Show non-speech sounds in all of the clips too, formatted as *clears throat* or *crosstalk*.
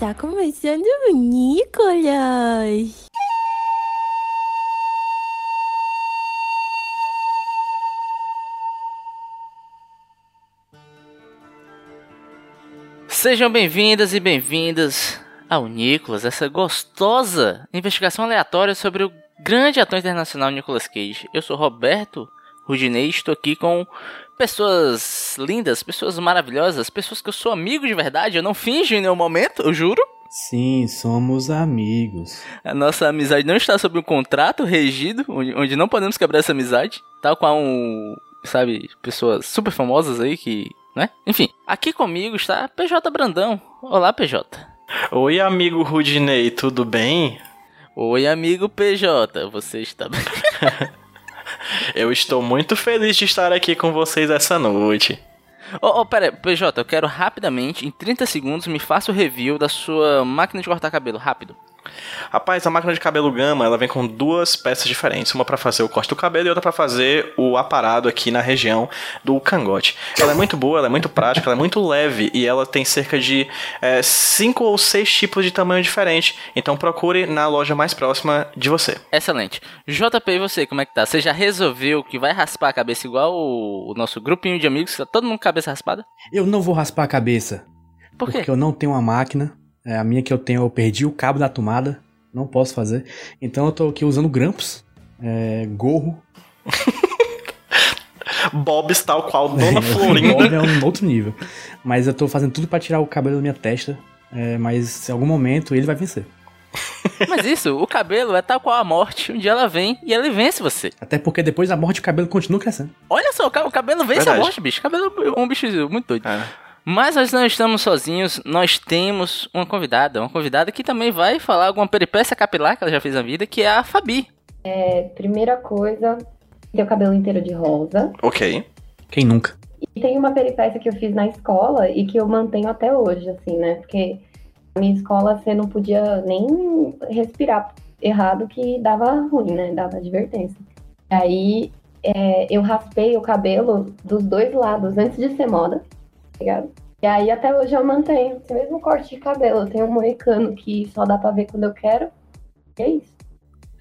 Está começando o Nicolas. Sejam bem-vindas e bem-vindas ao Nicolas, essa gostosa investigação aleatória sobre o grande ator internacional Nicolas Cage. Eu sou Roberto Rudinei estou aqui com pessoas lindas, pessoas maravilhosas, pessoas que eu sou amigo de verdade, eu não finjo em nenhum momento, eu juro. Sim, somos amigos. A nossa amizade não está sob um contrato regido, onde, onde não podemos quebrar essa amizade, tal qual um, sabe, pessoas super famosas aí que, né? Enfim, aqui comigo está PJ Brandão. Olá, PJ. Oi, amigo Rudinei, tudo bem? Oi, amigo PJ, você está bem? *laughs* Eu estou muito feliz de estar aqui com vocês essa noite. Ô, oh, pera aí, PJ, eu quero rapidamente, em 30 segundos, me faça o review da sua máquina de cortar cabelo, rápido. Rapaz, a máquina de cabelo Gama, ela vem com duas peças diferentes, uma para fazer o corte do cabelo e outra para fazer o aparado aqui na região do cangote. Ela é muito boa, ela é muito prática, ela é muito leve e ela tem cerca de é, cinco ou seis tipos de tamanho diferente. Então procure na loja mais próxima de você. Excelente. JP, e você, como é que tá? Você já resolveu que vai raspar a cabeça igual o, o nosso grupinho de amigos, tá todo mundo com a cabeça raspada? Eu não vou raspar a cabeça. Por quê? Porque eu não tenho uma máquina. É, a minha que eu tenho, eu perdi o cabo da tomada. Não posso fazer. Então eu tô aqui usando grampos, é, gorro. *laughs* Bobs tal qual *laughs* Dona Bob Florinda. é um outro nível. Mas eu tô fazendo tudo pra tirar o cabelo da minha testa. é, mas em algum momento ele vai vencer. *laughs* Mas isso, o cabelo é tal qual a morte. Um dia ela vem e ele vence você. Até porque depois da morte o cabelo continua crescendo. Olha só, o o cabelo vence Verdade. a morte, bicho. O cabelo é um bicho muito doido. É. Mas nós não estamos sozinhos, nós temos uma convidada. Uma convidada que também vai falar alguma peripécia capilar que ela já fez na vida, que é a Fabi. Primeira coisa, ter o cabelo inteiro de rosa. Ok. Quem nunca? E tem uma peripécia que eu fiz na escola e que eu mantenho até hoje, assim, né? Porque na minha escola você não podia nem respirar errado que dava ruim, né? Dava advertência. E aí é, eu raspei o cabelo dos dois lados antes de ser moda, ligado? E aí até hoje eu mantenho esse mesmo corte de cabelo. Eu tenho um moicano que só dá pra ver quando eu quero. E é isso.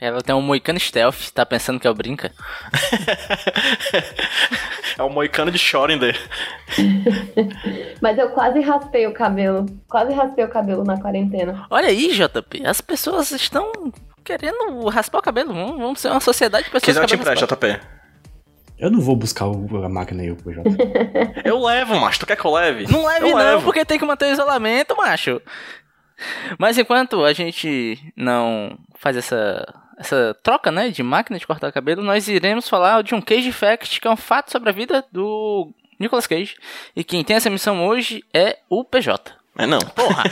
Ela tem um moicano stealth, tá pensando que *laughs* é o brinca? é o moicano de Schrödinger. *laughs* Mas eu quase raspei o cabelo. Quase raspei o cabelo na quarentena. Olha aí, JP, as pessoas estão querendo raspar o cabelo. Vamos, vamos ser uma sociedade de pessoas Quiser eu te raspado. JP. Eu não vou buscar o- a máquina aí, o PJ. *laughs* Eu levo, mas tu quer que eu leve? Não leve eu não, levo. porque tem que manter o isolamento, macho. Mas enquanto a gente não faz essa, essa troca, né, de máquina de cortar cabelo, nós iremos falar de um Cage Fact, que é um fato sobre a vida do Nicolas Cage. E quem tem essa missão hoje é o PJ. É não. Porra!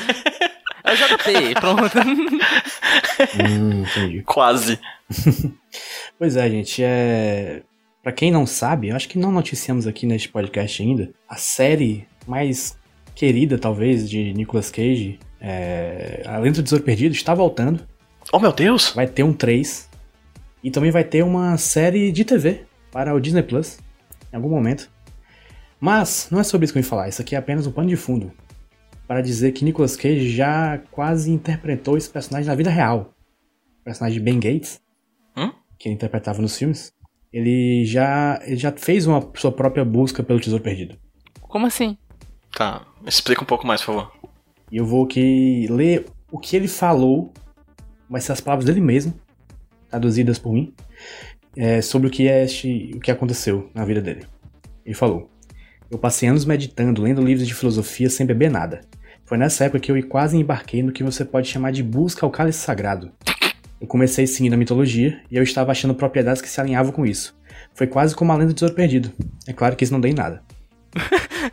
É o JP, pronto. *laughs* hum, entendi. Quase. *laughs* Pois é, gente, é. Pra quem não sabe, eu acho que não noticiamos aqui neste podcast ainda, a série mais querida, talvez, de Nicolas Cage, é... A Lenda do Tesouro Perdido, está voltando. Oh, meu Deus. Vai ter um 3. E também vai ter uma série de TV para o Disney Plus, em algum momento. Mas não é sobre isso que eu vim falar, isso aqui é apenas um pano de fundo. Para dizer que Nicolas Cage já quase interpretou esse personagem na vida real. O personagem de Ben Gates, Hum? que ele interpretava nos filmes, ele já, ele já fez uma sua própria busca pelo Tesouro Perdido. Como assim? Tá, explica um pouco mais, por favor. E eu vou aqui ler o que ele falou, vai ser as palavras dele mesmo, traduzidas por mim, é, sobre o que, é este, o que aconteceu na vida dele. Ele falou: Eu passei anos meditando, lendo livros de filosofia sem beber nada. Foi nessa época que eu quase embarquei no que você pode chamar de busca ao cálice sagrado. Eu comecei seguindo a mitologia e eu estava achando propriedades que se alinhavam com isso. Foi quase como a lenda do tesouro perdido. É claro que isso não deu em nada.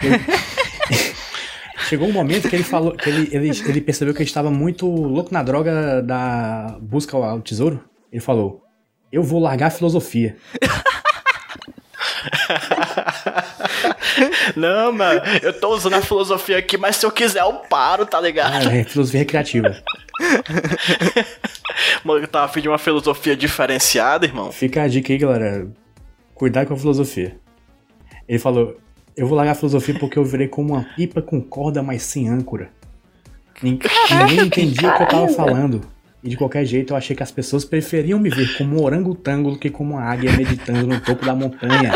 Eu- *laughs* chegou um momento que ele falou que ele, ele, ele percebeu que ele estava muito louco na droga da busca ao tesouro. Ele falou: Eu vou largar a filosofia. *laughs* Não, mano, eu tô usando a filosofia aqui, mas se eu quiser eu paro, tá ligado? Ah, é filosofia recreativa. *laughs* Mano, eu tava afim de uma filosofia diferenciada, irmão. Fica a dica aí, galera. Cuidado com a filosofia. Ele falou: Eu vou largar a filosofia porque eu virei como uma pipa com corda, mas sem âncora. Nin- Ninguém entendia o que eu tava falando. E de qualquer jeito eu achei que as pessoas preferiam me ver como um orangotango do que como uma águia meditando no topo da montanha.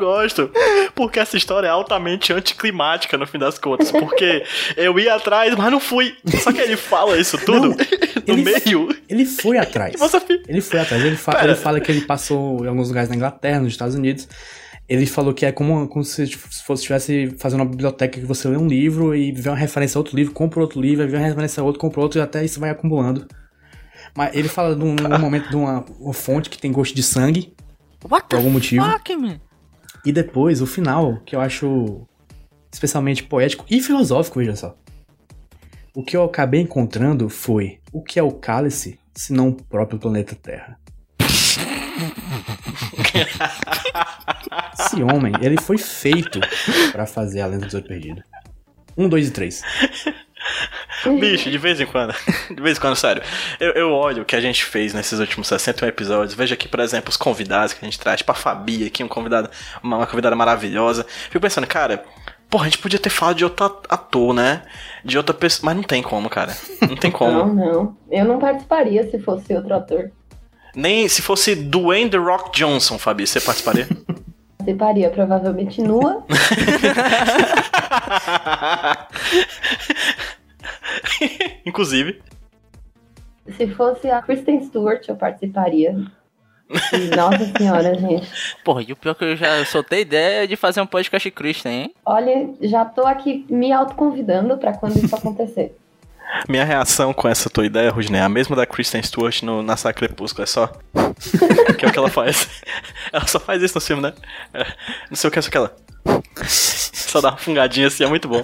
Gosto, porque essa história é altamente anticlimática no fim das contas. Porque eu ia atrás, mas não fui. Só que ele fala isso tudo Não, no ele- meio. Ele foi atrás. E você. Ele foi atrás. Ele, fa- Pera. ele fala que ele passou em alguns lugares na Inglaterra, nos Estados Unidos. Ele falou que é como, como se fosse estivesse fazendo uma biblioteca que você lê um livro e vê uma referência a outro livro, compra outro livro, aí vê uma referência a outro, compra outro e até isso vai acumulando. Mas ele fala de um, num momento de uma, uma fonte que tem gosto de sangue, What por algum motivo. fuck, man? E depois, o final, que eu acho especialmente poético e filosófico, veja só. O que eu acabei encontrando foi o que é o cálice, se não o próprio planeta Terra. Esse homem, ele foi feito pra fazer a lenda do Tesouro Perdido. Um, dois e três. Bicho, de vez em quando. *laughs* De vez em quando, sério. Eu, eu olho o que a gente fez nesses últimos 61 episódios. Vejo aqui, por exemplo, os convidados que a gente traz. Tipo a Fabi aqui, um convidado, uma, uma convidada maravilhosa. Fico pensando, cara. Porra, a gente podia ter falado de outro ator, né? De outra pessoa. Mas não tem como, cara. Não tem *laughs* como. Não, não. Eu não participaria se fosse outro ator. Nem se fosse Dwayne The Rock Johnson, Fabi, você participaria? *laughs* Participaria provavelmente nua. *laughs* Inclusive. Se fosse a Kristen Stewart, eu participaria. E, nossa senhora, gente. Porra, e o pior é que eu já soltei ideia de fazer um podcast Christian, hein? Olha, já tô aqui me autoconvidando pra quando isso acontecer. Minha reação com essa tua ideia, Rudney, é a mesma da Kristen Stewart no, na Saga Crepúsculo, é só. *laughs* que é o que ela faz. *laughs* Ela só faz isso no filme, né? É, não sei o que é só que ela. Só dá uma fungadinha assim, é muito bom.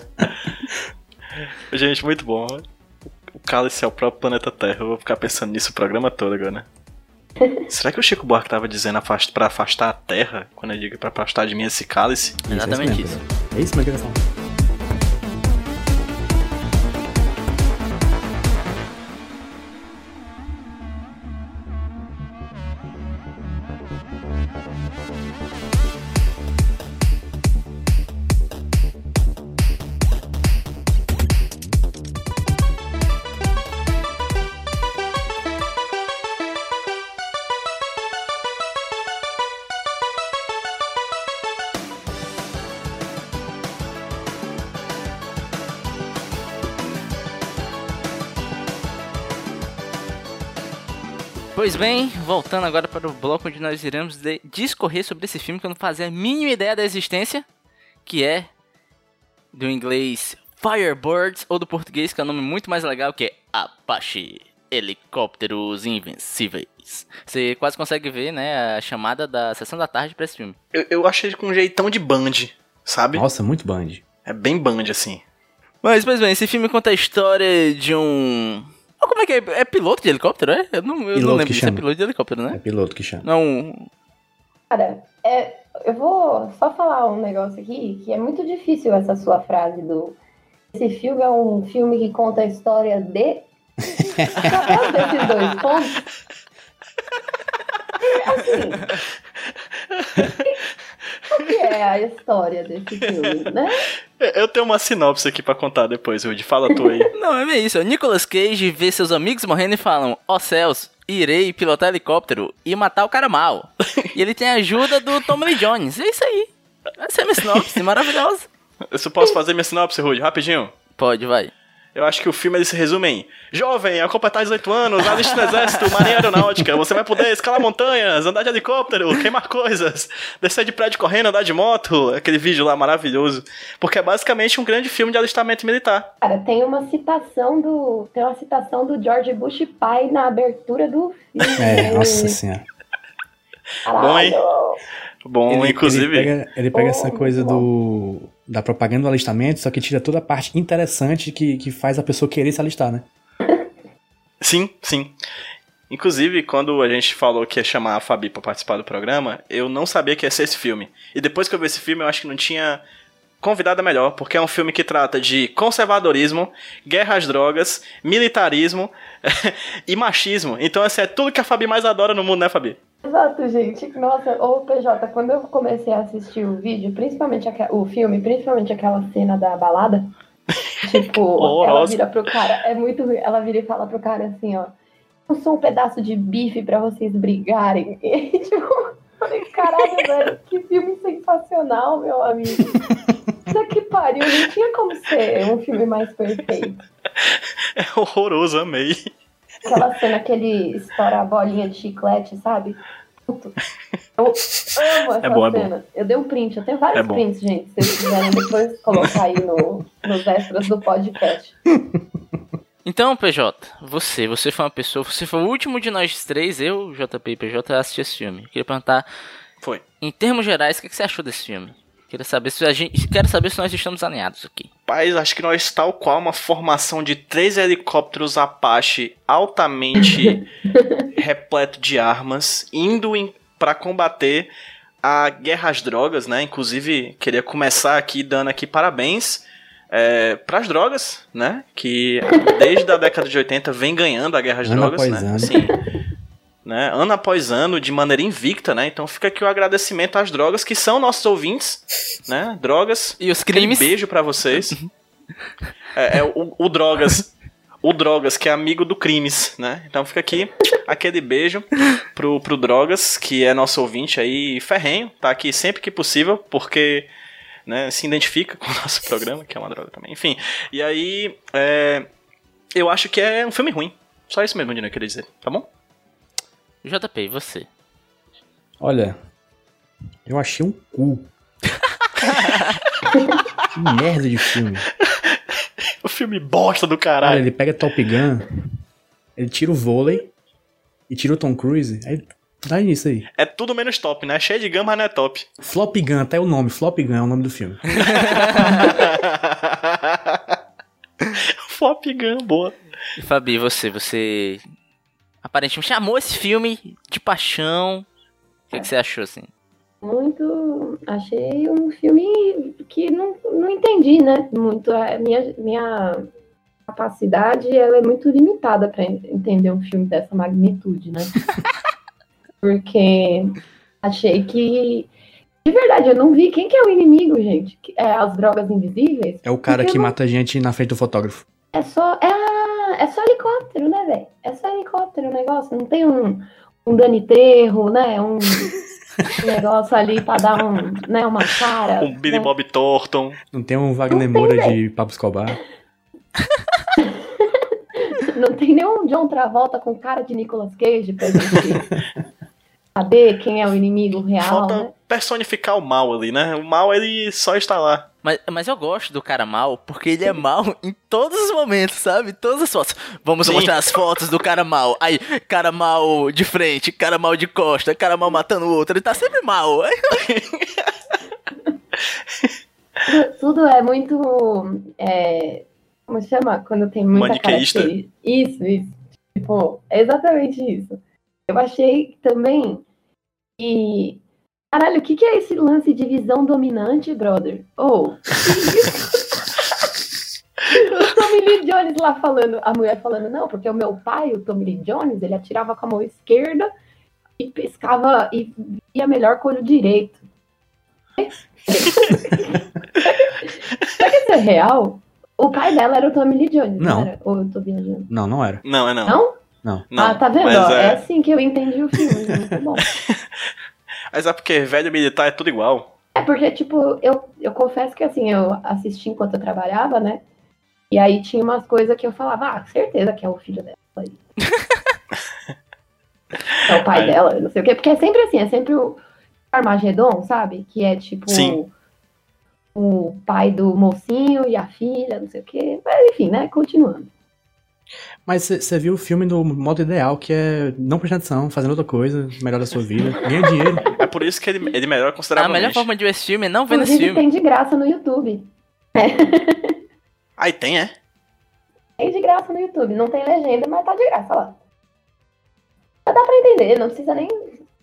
Gente, muito bom. O cálice é o próprio planeta Terra. Eu vou ficar pensando nisso o programa todo agora. Será que o Chico Buarque tava dizendo afast pra afastar a Terra? Quando eu digo pra afastar de mim esse cálice? Exatamente isso. isso. É isso mesmo Pois bem, voltando agora para o bloco onde nós iremos de- discorrer sobre esse filme que eu não fazia a mínima ideia da existência, que é do inglês Firebirds, ou do português, que é um nome muito mais legal, que é Apache Helicópteros Invencíveis. Você quase consegue ver, né, a chamada da sessão da tarde para esse filme. Eu, eu achei com um jeitão de Band, sabe? Nossa, muito band. É bem Band, assim. Mas, pois bem, esse filme conta a história de um... Como é que é? É piloto de helicóptero, é? Eu não, eu Piloto não lembro se é piloto de helicóptero, É né? piloto que chama. Não, Cara, é, eu vou só falar um negócio aqui, que é muito difícil essa sua frase do. Esse filme é um filme que conta a história de. *laughs* Qual desses dois pontos? *laughs* Assim. Qual que é a história desse filme, né? Eu tenho uma sinopse aqui pra contar depois, Rudy. Fala tu aí. *laughs* Não, é isso. O Nicolas Cage vê seus amigos morrendo e falam: Ó céus, irei pilotar helicóptero e matar o cara mal. e ele tem a ajuda do Tommy Lee Jones. É isso aí. Essa é a minha sinopse, maravilhosa. Eu só posso fazer minha sinopse, Rudy, rapidinho? Pode, vai. Eu acho que o filme ele se resume em Jovem, ao completar 18 anos, aliste no exército, marinha aeronáutica, você vai poder escalar montanhas, andar de helicóptero, queimar coisas, descer de prédio correndo, andar de moto, aquele vídeo lá maravilhoso. Porque é basicamente um grande filme de alistamento militar. Cara, tem uma citação do. Tem uma citação do George Bush pai na abertura do filme. É, nossa senhora. Caralho. Bom, hein? Bom, Ele- inclusive. Ele pega, ele pega Oh, essa coisa bom. do da propaganda do alistamento, só que tira toda a parte interessante que, que faz a pessoa querer se alistar, né? *laughs* Sim, sim. Inclusive, quando a gente falou que ia chamar a Fabi pra participar do programa, eu não sabia que ia ser esse filme. E depois que eu vi esse filme, eu acho que não tinha convidada melhor, porque é um filme que trata de conservadorismo, guerra às drogas, militarismo *laughs* e machismo. Então, assim, é tudo que a Fabi mais adora no mundo, né, Fabi? Exato, gente. Nossa, ô PJ, quando eu comecei a assistir o vídeo, principalmente aque- o filme, principalmente aquela cena da balada, *laughs* tipo, ela vira pro cara, é muito ruim, ela vira e fala pro cara assim, ó, eu sou um pedaço de bife pra vocês brigarem. *laughs* E, tipo, falei, caralho, velho, que filme sensacional, meu amigo. Puta que pariu, não tinha como ser um filme mais perfeito. *laughs* É horroroso, amei. Aquela cena que ele estoura a bolinha de chiclete, sabe? Puto. Eu amo essa É bom, é bom. cena. Eu dei um print, eu tenho vários É bom. prints, gente. Se vocês quiserem depois colocar aí no, nos extras do podcast. Então, PJ, você, você foi uma pessoa, você foi o último de nós três, eu, JP e PJ, a assistir esse filme. Queria perguntar, Foi. em termos gerais, o que que você achou desse filme? Queria saber se a gente, quero saber se nós estamos alinhados aqui. Paz, acho que nós, tal qual uma formação de três helicópteros Apache altamente *laughs* repleto de armas, indo em, para combater a guerra às drogas, né? Inclusive, queria começar aqui dando aqui parabéns é, para as drogas, né? Que desde a década de 80 vem ganhando a guerra às Ano drogas, após né? ano. Assim, né? Ano após ano, de maneira invicta, né? Então fica aqui o agradecimento às drogas, que são nossos ouvintes, né? Drogas, E os crimes? beijo pra vocês. é, é o, o Drogas. O Drogas, que é amigo do Crimes, né? Então fica aqui aquele beijo pro, pro Drogas, que é nosso ouvinte aí ferrenho, tá aqui sempre que possível, porque né, se identifica com o nosso programa, que é uma droga também. Enfim, e aí é, eu acho que é um filme ruim. Só isso mesmo, Dino, eu queria dizer, tá bom? JP, e você? Olha, eu achei um cu. *laughs* que merda de filme. O filme bosta do Olha, caralho. ele pega Top Gun, ele tira o vôlei e tira o Tom Cruise. Aí dá nisso aí. É tudo menos top, né? Cheio de gama, mas não é top. Flop Gun, até o nome, Flop Gun é o nome do filme. *laughs* Flop Gun, boa. E Fabi, você, você aparentemente amou esse filme de paixão. O que, que você achou, assim? Muito. Achei um filme que não, não entendi, né? Muito. A minha, minha capacidade ela é muito limitada para entender um filme dessa magnitude, né? *laughs* Porque achei que. De verdade, eu não vi quem que é o inimigo, gente. Que- É as drogas invisíveis? É o cara Porque que não- mata gente na frente do fotógrafo. É só. É, ah, é só helicóptero, né, velho? É só helicóptero o negócio. Não tem um, um Dani Trejo, né? Um, um *laughs* negócio ali pra dar um, né, uma cara. Um Billy né? Bob Thornton. Não tem um Wagner Moura de Pablo Escobar. *laughs* Não tem nenhum John Travolta com cara de Nicolas Cage pra gente *laughs* saber quem é o inimigo real, Falta né? personificar o mal ali, né? O mal, ele só está lá. Mas, mas eu gosto do cara mal, porque ele é mal em todos os momentos, sabe? Todas as fotos. Vamos Sim. mostrar as fotos do cara mal. Aí, cara mal de frente, cara mal de costa, cara mal matando o outro. Ele tá sempre mal. *laughs* Tudo é muito. é, como se chama? Quando tem muita Maniqueísta. Isso, isso. Tipo, é exatamente isso. Eu achei também que. Caralho, o que, que é esse lance de visão dominante, brother? Ou. *laughs* o Tommy Lee Jones lá falando, a mulher falando, não, porque o meu pai, o Tommy Lee Jones, ele atirava com a mão esquerda e pescava e via melhor com o olho direito. *laughs* Será que isso é real? O pai dela era o Tommy Lee Jones, Não. era? Ou eu tô viajando? Não, não era. Não, é não. Não? Não. Não, ah, tá vendo? Ó? é... é, assim que eu entendi o filme. Muito bom. *laughs* mas é porque velho militar é tudo igual. É porque, tipo, eu, eu confesso que assim, eu assisti enquanto eu trabalhava, né? E aí tinha umas coisas que eu falava, ah, certeza que é o filho dela aí. *laughs* é o pai Aí. dela, não sei o quê. Porque é sempre assim, é sempre o Armagedon, sabe? Que é tipo Sim. o pai do mocinho e a filha, não sei o quê. Mas enfim, né? Continuando. Mas você viu o filme do modo ideal, que é não prestar atenção, fazendo outra coisa, melhor da sua vida, ganha dinheiro. É *laughs* É por isso que ele, ele melhora A consideravelmente. melhor forma de ver esse filme é não ver nesse Inclusive filme. tem de graça no YouTube. *laughs* Aí tem, é? Tem de graça no YouTube. Não tem legenda, mas tá de graça lá. Mas dá pra entender, não precisa nem.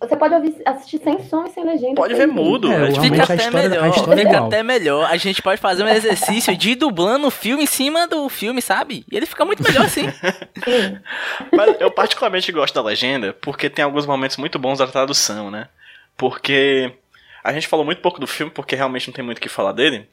Você pode ouvir, assistir sem som e sem legenda. Pode ver mudo. É, Fica a até história- a melhor, história é fica até melhor. A gente pode fazer um exercício de ir dublando o filme em cima do filme, sabe? E ele fica muito melhor assim. Sim. *laughs* Mas eu particularmente gosto da legenda porque tem alguns momentos muito bons da tradução, né? Porque a gente falou muito pouco do filme porque realmente não tem muito o que falar dele.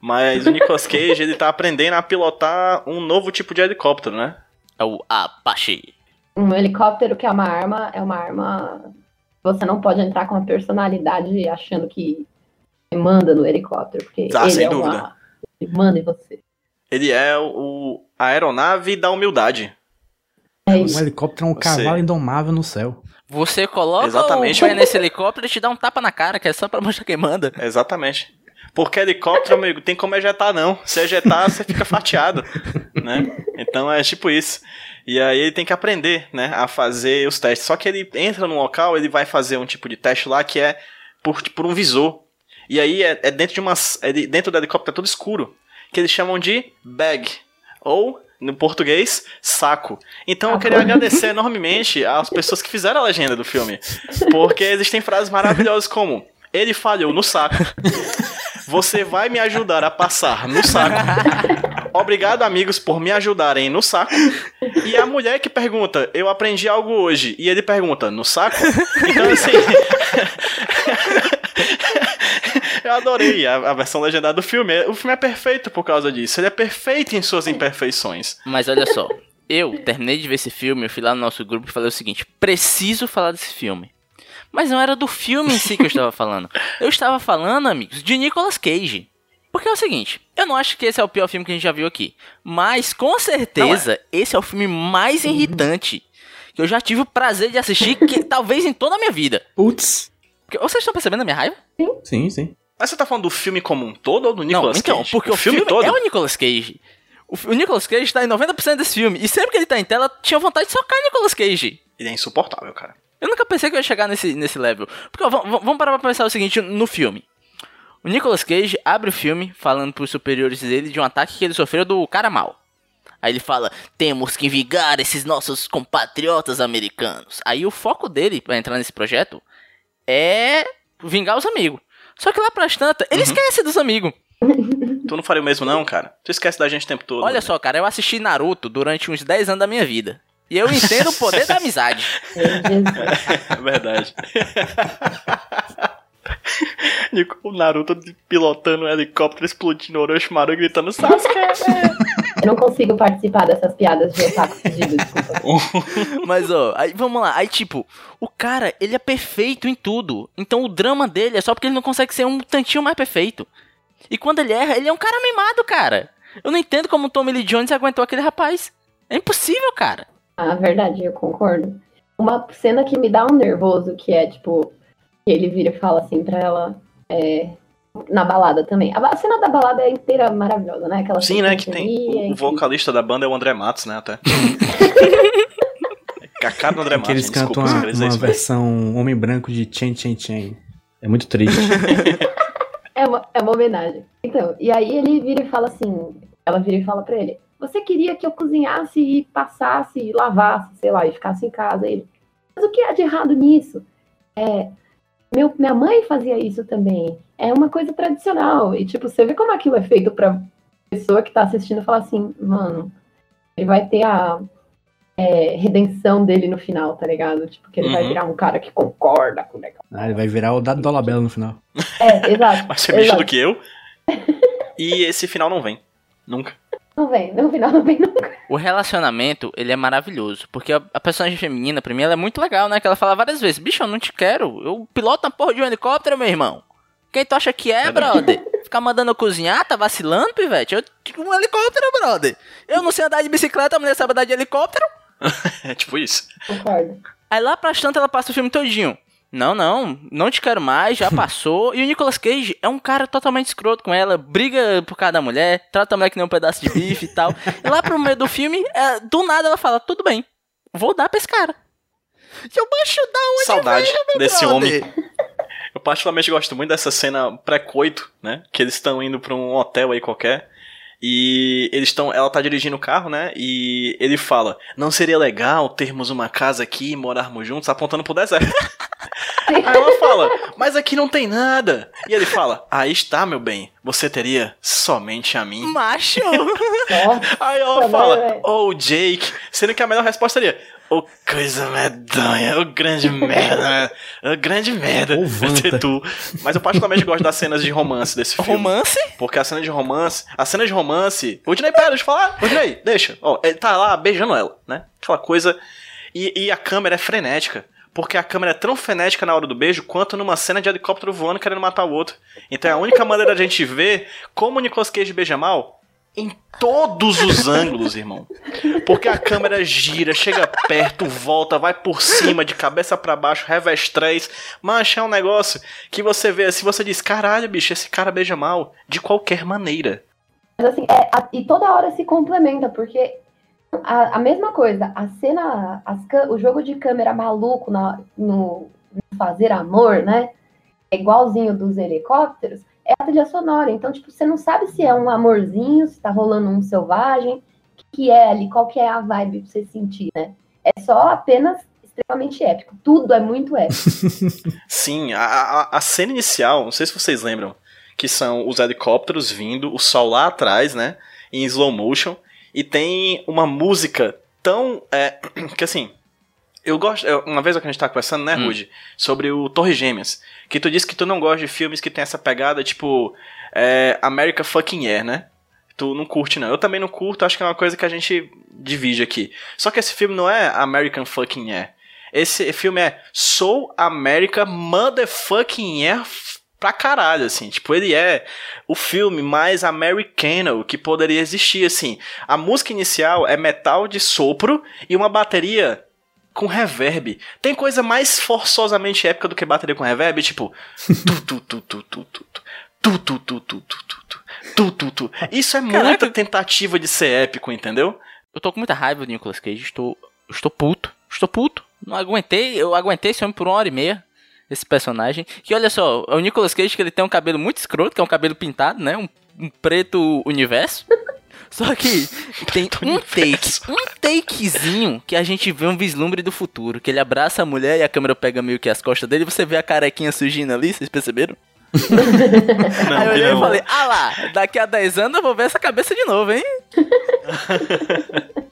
Mas o Nicolas Cage, ele tá aprendendo a pilotar um novo tipo de helicóptero, né? É o Apache. Um helicóptero que é uma arma, é uma arma. Você não pode entrar com uma personalidade achando que manda no helicóptero, porque Ah, ele sem é dúvida. uma. Ele manda em você. Ele é o a aeronave da humildade. É Um isso. helicóptero é um Você- cavalo indomável no céu. Você coloca Exatamente. o pé nesse helicóptero e te dá um tapa na cara, que é só pra mostrar quem manda. Exatamente. Porque helicóptero, amigo, tem como ejetar, não. Se ejetar, você fica fatiado, né? Então é tipo isso. E aí ele tem que aprender, né, a fazer os testes. Só que ele entra num local, ele vai fazer um tipo de teste lá que é por, por um visor. E aí é, é dentro de uma... É de- dentro do helicóptero tudo escuro. Que eles chamam de bag. Ou, no português, saco. Então eu queria agradecer *laughs* enormemente às pessoas que fizeram a legenda do filme. Porque existem frases maravilhosas como... Ele falhou no saco. Você vai me ajudar a passar no saco. *laughs* Obrigado, amigos, por me ajudarem no saco. E a mulher que pergunta, eu aprendi algo hoje. E ele pergunta, no saco? Então, assim. *laughs* eu adorei a, a versão legendada do filme. O filme é perfeito por causa disso. Ele é perfeito em suas imperfeições. Mas olha só, eu terminei de ver esse filme, eu fui lá no nosso grupo e falei o seguinte: preciso falar desse filme. Mas não era do filme em si que eu estava falando. Eu estava falando, amigos, de Nicolas Cage. Porque é o seguinte, eu não acho que esse é o pior filme que a gente já viu aqui. Mas, com certeza, esse é o filme mais irritante que eu já tive o prazer de assistir, que *laughs* talvez em toda a minha vida. Putz. Vocês estão percebendo a minha raiva? Sim, sim. Mas você tá falando do filme como um todo ou do Nicolas não, então, Cage? porque o, filme, é o Nicolas Cage. O, o Nicolas Cage está em 90% desse filme. E sempre que ele tá em tela, tinha vontade de socar Nicolas Cage. Ele é insuportável, cara. Eu nunca pensei que eu ia chegar nesse, nesse level. Porque, ó, vamos- vamos vamos parar pra pensar o seguinte no filme. O Nicolas Cage abre o filme falando pros superiores dele de um ataque que ele sofreu do cara mal. Aí ele fala, temos que vingar esses nossos compatriotas americanos. Aí o foco dele pra entrar nesse projeto é vingar os amigos. Só que lá pras tantas, ele esquece dos amigos. *laughs* Tu não faria o mesmo, não, cara? Tu esquece da gente o tempo todo. Olha só, cara, eu assisti Naruto durante uns 10 anos da minha vida. E eu entendo o poder da *laughs* amizade. É verdade. *laughs* *laughs* O Naruto pilotando um helicóptero explodindo Orochimaru gritando Sasuke! Eu não consigo participar dessas piadas de otaku fudido, desculpa. *laughs* Mas, ó, aí vamos lá. Aí, tipo, o cara, ele é perfeito em tudo. Então o drama dele é só porque ele não consegue ser um tantinho mais perfeito. E quando ele erra, ele é um cara mimado, cara. Eu não entendo como o Tommy Lee Jones aguentou aquele rapaz. É impossível, cara. Ah, verdade, eu concordo. Uma cena que me dá um nervoso, que é tipo, ele vira e fala assim pra ela, é, na balada também. A cena da balada é inteira maravilhosa, né? Aquela Sim, né? Que tem. O, o vocalista da banda é o André Matos, né? Até. É a cara do André Matos. que eles cantam uma, uma versão homem branco de Chen Chen Chen. É muito triste. *laughs* É uma, é uma homenagem. Então, e aí ele vira e fala assim, ela vira e fala pra ele, você queria que eu cozinhasse e passasse e lavasse, sei lá, e ficasse em casa. Ele, mas o que há de errado nisso? É, meu, minha mãe fazia isso também. É uma coisa tradicional. E tipo, você vê como aquilo é feito pra pessoa que tá assistindo falar assim, mano, ele vai ter a é, redenção dele no final, tá ligado? Tipo, que ele vai Uhum. virar um cara que concorda com o negócio. ah, ele vai virar o Dado Dolabella no final. É, exato. *laughs* Vai ser bicho do que eu. *laughs* E esse final não vem. Nunca. Não vem, no final não vem nunca. O relacionamento, ele é maravilhoso. Porque a, a personagem feminina, pra mim, ela é muito legal, né? Que ela fala várias vezes: Bicho, eu não te quero. Eu piloto a porra de um helicóptero, meu irmão. Quem tu acha que é, brother? Ficar mandando eu cozinhar, tá vacilando, pivete? Eu tive um helicóptero, brother. Eu não sei andar de bicicleta, a mulher sabe andar de helicóptero. *laughs* É tipo isso. Concordo. Aí lá pras tantas ela passa o filme todinho. Não, não, não te quero mais, já *laughs* passou. E o Nicolas Cage é um cara totalmente escroto com ela, briga por causa da mulher, trata a mulher que nem um pedaço de bife e tal. E lá pro meio do filme, é, do nada ela fala, tudo bem, vou dar pra esse cara. E eu baixo da onde Saudade veio, desse brother? homem. Eu particularmente gosto muito dessa cena pré-coito, né? Que eles estão indo pra um hotel aí qualquer. E eles estão. Ela tá dirigindo o carro, né? E ele fala: Não seria legal termos uma casa aqui e morarmos juntos, apontando pro deserto. Aí ela fala: Mas aqui não tem nada. E ele fala: Aí está, meu bem. Você teria somente a mim. Macho! *laughs* Aí ela fala, velho. oh Jake, sendo que a melhor resposta seria, ô coisa medonha, ô grande *laughs* merda, ô grande merda, Ô, Vanta. ser tu. Mas eu particularmente gosto das cenas de romance desse filme. Romance? Porque a cena de romance, a cena de romance, o Dinei, pera, deixa eu falar, o Dinei, deixa, ó, ele tá lá beijando ela, né, aquela coisa, e, e a câmera é frenética. Porque a câmera é tão frenética na hora do beijo quanto numa cena de helicóptero voando querendo matar o outro. Então é a única maneira de a gente ver como o Nicolas Cage beija mal em todos os *laughs* ângulos, irmão. Porque a câmera gira, chega perto, volta, vai por cima, de cabeça pra baixo, revés três. Mancha é um negócio que você vê assim, você diz, caralho, bicho, esse cara beija mal de qualquer maneira. Mas assim, é, a- e toda hora se complementa, porque a, a mesma coisa, a cena, as o jogo de câmera maluco na- no, no fazer amor, né? É igualzinho dos helicópteros, é a trilha sonora. Então, tipo, você não sabe se é um amorzinho, se tá rolando um selvagem, o que, é ali, qual que é a vibe pra você sentir, né? É só apenas extremamente épico. Tudo é muito épico. *laughs* Sim, a, a, a cena inicial, não sei se vocês lembram, que são os helicópteros vindo, o sol lá atrás, né? Em slow motion. E tem uma música tão. É, *clears throat* que assim. Eu gosto. eu- Uma vez que a gente tá conversando, né, Hum. Rude? Sobre o Torre Gêmeas. Que tu disse que tu não gosta de filmes que tem essa pegada, tipo. É, America fucking Air, né? Tu não curte, não. Eu também não curto, acho que é uma coisa que a gente divide aqui. Só que esse filme não é American fucking Air. Esse filme é Soul America Motherfucking Air pra caralho, assim. Tipo, ele é o filme mais americano que poderia existir, assim. A música inicial é metal de sopro e uma bateria com reverb. Tem coisa mais forçosamente épica do que bateria com reverb, tipo... Tu, tu, tu, tu, tu, tu, tu. Tu, tu, tu, tu, tu, tu, tu. Tu, tu. Isso é Caraca. muita tentativa de ser épico, entendeu? Eu tô com muita raiva do Nicolas Cage, estou, estou puto, estou puto. Não aguentei, eu aguentei esse homem por uma hora e meia, esse personagem. Que olha só, é o Nicolas Cage que ele tem um cabelo muito escroto, que é um cabelo pintado, né? Um, um preto universo. Só que tem um take, um takezinho que a gente vê um vislumbre do futuro. Que ele abraça a mulher e a câmera pega meio que as costas dele e você vê a carequinha surgindo ali, vocês perceberam? Não, Aí eu olhei não. e falei, ah lá, daqui a 10 anos eu vou ver essa cabeça de novo, hein? *laughs*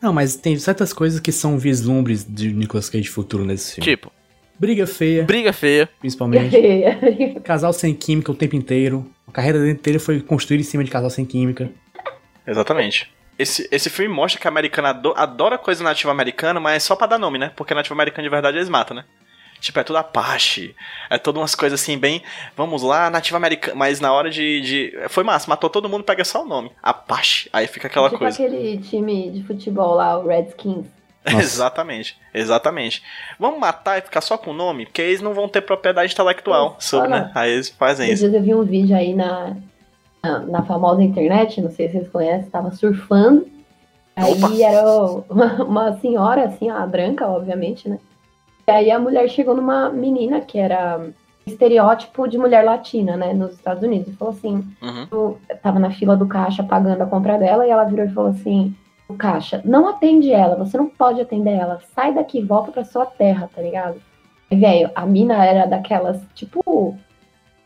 Não, mas tem certas coisas que são vislumbres de Nicolas Cage futuro nesse filme. Tipo, Briga feia, briga feia. principalmente. *laughs* casal sem química o tempo inteiro. A carreira dele inteira foi construída em cima de casal sem química. *laughs* Exatamente. Esse, esse filme mostra que a americana ado- adora coisa nativa americana, mas é só pra dar nome, né? Porque nativa americana de verdade eles matam, né? Tipo, é tudo Apache, é todas umas coisas assim, bem. Vamos lá, nativa americana. Mas na hora de, de. Foi massa, matou todo mundo, pega só o nome. Apache. Aí fica aquela tipo coisa. aquele time de futebol lá, o Redskins. *laughs* Exatamente, exatamente. Vamos matar e ficar só com o nome? Porque eles não vão ter propriedade intelectual sobre, né? Aí eles fazem isso. eu vi um vídeo aí na, na, famosa internet, não sei se vocês conhecem, tava surfando. Aí Opa. era uma, *laughs* uma senhora, assim, a branca, obviamente, né? E aí a mulher chegou numa menina que era estereótipo de mulher latina, né, nos Estados Unidos. E falou assim, Uhum. eu tava na fila do caixa pagando a compra dela e ela virou e falou assim: o caixa, não atende ela, você não pode atender ela, sai daqui, volta pra sua terra, tá ligado? E, velho, a mina era daquelas, tipo,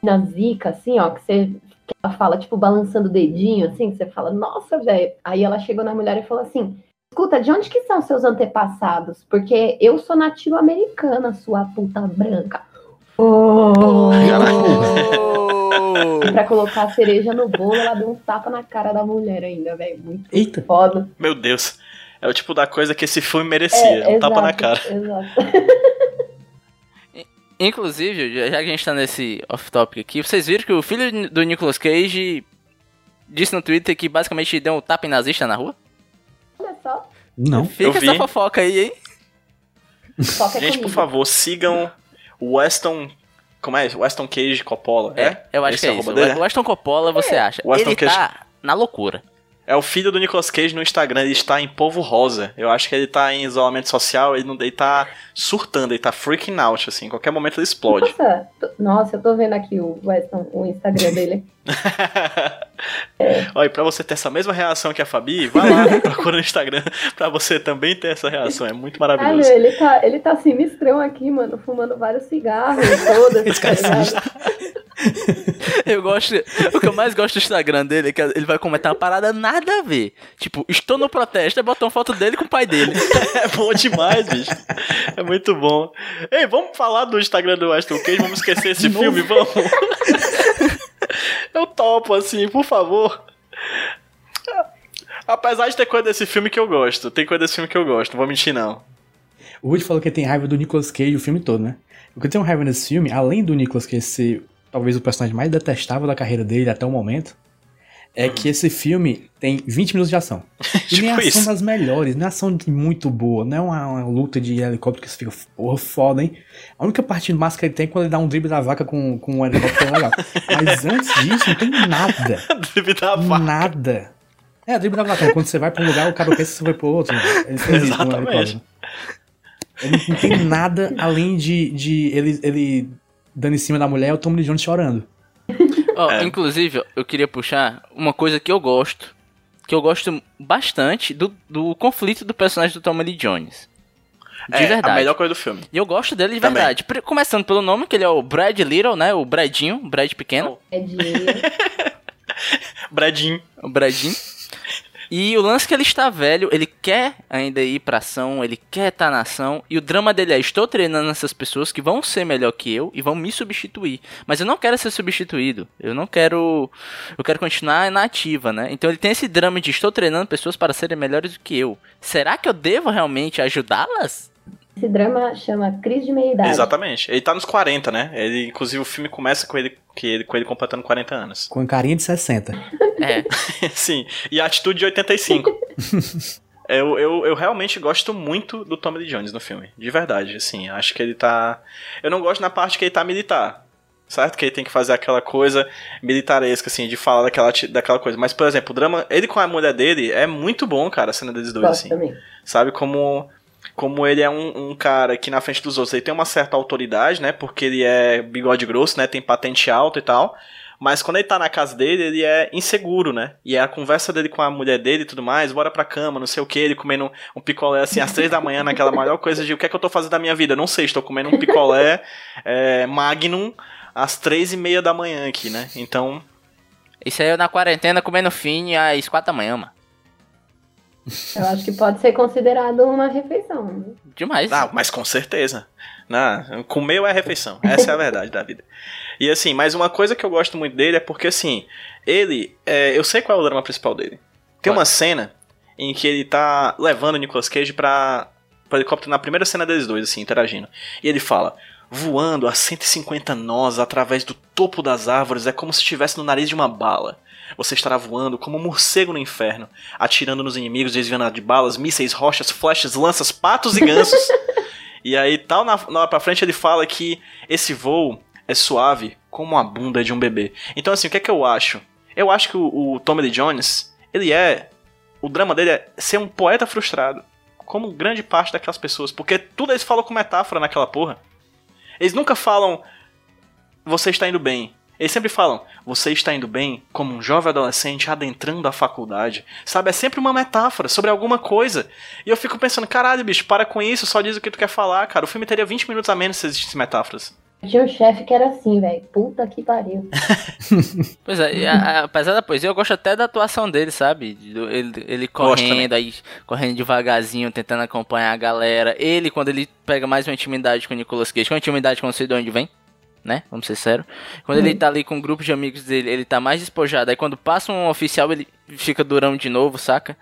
na zica, assim, ó, que você que ela fala, tipo, balançando o dedinho, assim, que você fala, nossa, velho. Aí ela chegou na mulher e falou assim: escuta, de onde que são seus antepassados? Porque eu sou nativa americana, sua puta branca. Oh. E pra colocar a cereja no bolo, ela deu um tapa na cara da mulher ainda, velho. Muito Eita. foda. Meu Deus. É o tipo da coisa que esse filme merecia. um tapa na cara. Exato. *laughs* Inclusive, já já que a gente tá nesse off-topic aqui, vocês viram que o filho do Nicolas Cage disse no Twitter que basicamente deu um tapa em nazista na rua? Olha só. Não. Fica Eu vi. essa fofoca aí, hein? Foca Gente, por favor, sigam o Weston. Como é? Weston Cage Coppola, é? eu acho Esse que é o isso. dele, O Aston Coppola, você acha? O Aston Ele Cage- tá na loucura. É o filho do Nicolas Cage no Instagram, ele está em polvo rosa. Eu acho que ele tá em isolamento social, ele, não, ele tá surtando, ele tá freaking out, assim. Em qualquer momento ele explode. Nossa, nossa, eu tô vendo aqui o Weston, o Instagram dele. *laughs* Olha, e pra você ter essa mesma reação que a Fabi, vai lá, *laughs* procura no Instagram pra você também ter essa reação. É muito maravilhoso. ele tá, ele tá sinistrão aqui, mano, fumando vários cigarros, todas, *laughs* tá ligado? *laughs* Eu gosto. O que eu mais gosto do Instagram dele é que ele vai comentar uma parada nada a ver. Tipo, estou no protesto, aí botou uma foto dele com o pai dele. *laughs* É bom demais, bicho. É muito bom. Ei, vamos falar do Instagram do Weston Cage, vamos esquecer esse filme, vamos. Eu topo, assim, por favor. Apesar de ter coisa desse filme que eu gosto, tem coisa desse filme que eu gosto, não vou mentir não. O Woody falou que tem raiva do Nicolas Cage o filme todo, né? O que eu tenho raiva nesse filme, além do Nicolas Cage ser talvez o personagem mais detestável da carreira dele até o momento, é que esse filme tem 20 minutos de ação. *laughs* E nem Tipo ação isso. das melhores, é ação de muito boa, não é uma, uma luta de helicóptero que você fica, porra, foda, hein? A única parte massa que ele tem é quando ele dá um drible da vaca com, com um helicóptero legal. Mas antes disso, não tem nada. *laughs* Deve dar vaca. Nada. É, drible da vaca. Quando você vai pra um lugar, o cara pensa que você vai pro outro. Ele fez isso no *laughs* Exatamente. helicóptero. Ele não tem nada além de, de ele, ele dando em cima da mulher e o Tom Lee Jones chorando. Ó, É. Inclusive, eu queria puxar uma coisa que eu gosto. Que eu gosto bastante do, do conflito do personagem do Tommy Lee Jones. De É, verdade. a melhor coisa do filme. E eu gosto dele de Também. verdade. Começando pelo nome, que ele é o Brad Little, né? O Bradinho, o Brad pequeno. É de... *laughs* Bradinho. O Bradinho. E o lance é que ele está velho, ele quer ainda ir pra ação, ele quer estar na ação. E o drama dele é: estou treinando essas pessoas que vão ser melhor que eu e vão me substituir. Mas eu não quero ser substituído. Eu não quero. Eu quero continuar na ativa, né? Então ele tem esse drama de: estou treinando pessoas para serem melhores do que eu. Será que eu devo realmente ajudá-las? Esse drama chama Crise de Meia-Idade. Exatamente. Ele tá nos 40, né? Ele, inclusive o filme começa com ele, que ele, com ele completando 40 anos. Com carinha de 60. É. *laughs* Sim. E a atitude de 85. *laughs* eu, eu, eu realmente gosto muito do Tommy Lee Jones no filme. De verdade, assim. Acho que ele tá. Eu não gosto na parte que ele tá militar. Certo? Que ele tem que fazer aquela coisa militaresca, assim, de falar daquela, daquela coisa. Mas, por exemplo, o drama. Ele com a mulher dele é muito bom, cara, a cena deles dois, Gosto assim. também. Sabe? Como, como ele é um, um cara que na frente dos outros ele tem uma certa autoridade, né? Porque ele é bigode grosso, né? Tem patente alta e tal. Mas quando ele tá na casa dele, ele é inseguro, né? E a conversa dele com a mulher dele e tudo mais, bora pra cama, não sei o que, ele comendo um picolé assim às três da manhã, naquela maior coisa de o que é que eu tô fazendo da minha vida? Não sei, estou comendo um picolé é, Magnum às três e meia da manhã aqui, né? Então, Isso aí eu na quarentena comendo fine às quatro da manhã, mano. Eu acho que pode ser considerado uma refeição. né? Demais. Ah, mas com certeza. Não, comeu é refeição. Essa é a verdade da vida. E assim, mas uma coisa que eu gosto muito dele é porque assim, ele. é, eu sei qual é o drama principal dele. Tem uma cena em que ele tá levando o Nicolas Cage pra, pra helicóptero na primeira cena deles dois, assim, interagindo. E ele fala. Voando a 150 nós através do topo das árvores é como se estivesse no nariz de uma bala. Você estará voando como um morcego no inferno, atirando nos inimigos, desviando de balas, mísseis, rochas, flechas, lanças, patos e gansos. *laughs* e aí, tal na, na hora pra frente, ele fala que esse voo é suave como a bunda de um bebê. Então, assim, o que é que eu acho? Eu acho que o, o Tommy Lee Jones, ele é. O drama dele é ser um poeta frustrado. Como grande parte daquelas pessoas. Porque tudo eles falam com metáfora naquela porra. Eles nunca falam. Você está indo bem. Eles sempre falam, você está indo bem como um jovem adolescente adentrando a faculdade. Sabe, é sempre uma metáfora sobre alguma coisa. E eu fico pensando, caralho, bicho, para com isso, só diz o que tu quer falar, cara. O filme teria 20 minutos a menos se existissem metáforas. Tinha um chefe que era assim, velho. Puta que pariu. *laughs* Pois é, e a- a- apesar da poesia, eu gosto até da atuação dele, sabe? Ele, ele correndo, aí correndo devagarzinho, tentando acompanhar a galera. Ele, quando ele pega mais uma intimidade com o Nicolas Cage, com a intimidade que eu não sei de onde vem, né? Vamos ser sérios. Quando ele tá ali com um grupo de amigos dele, ele tá mais despojado. Aí quando passa um oficial, ele fica durão de novo, saca?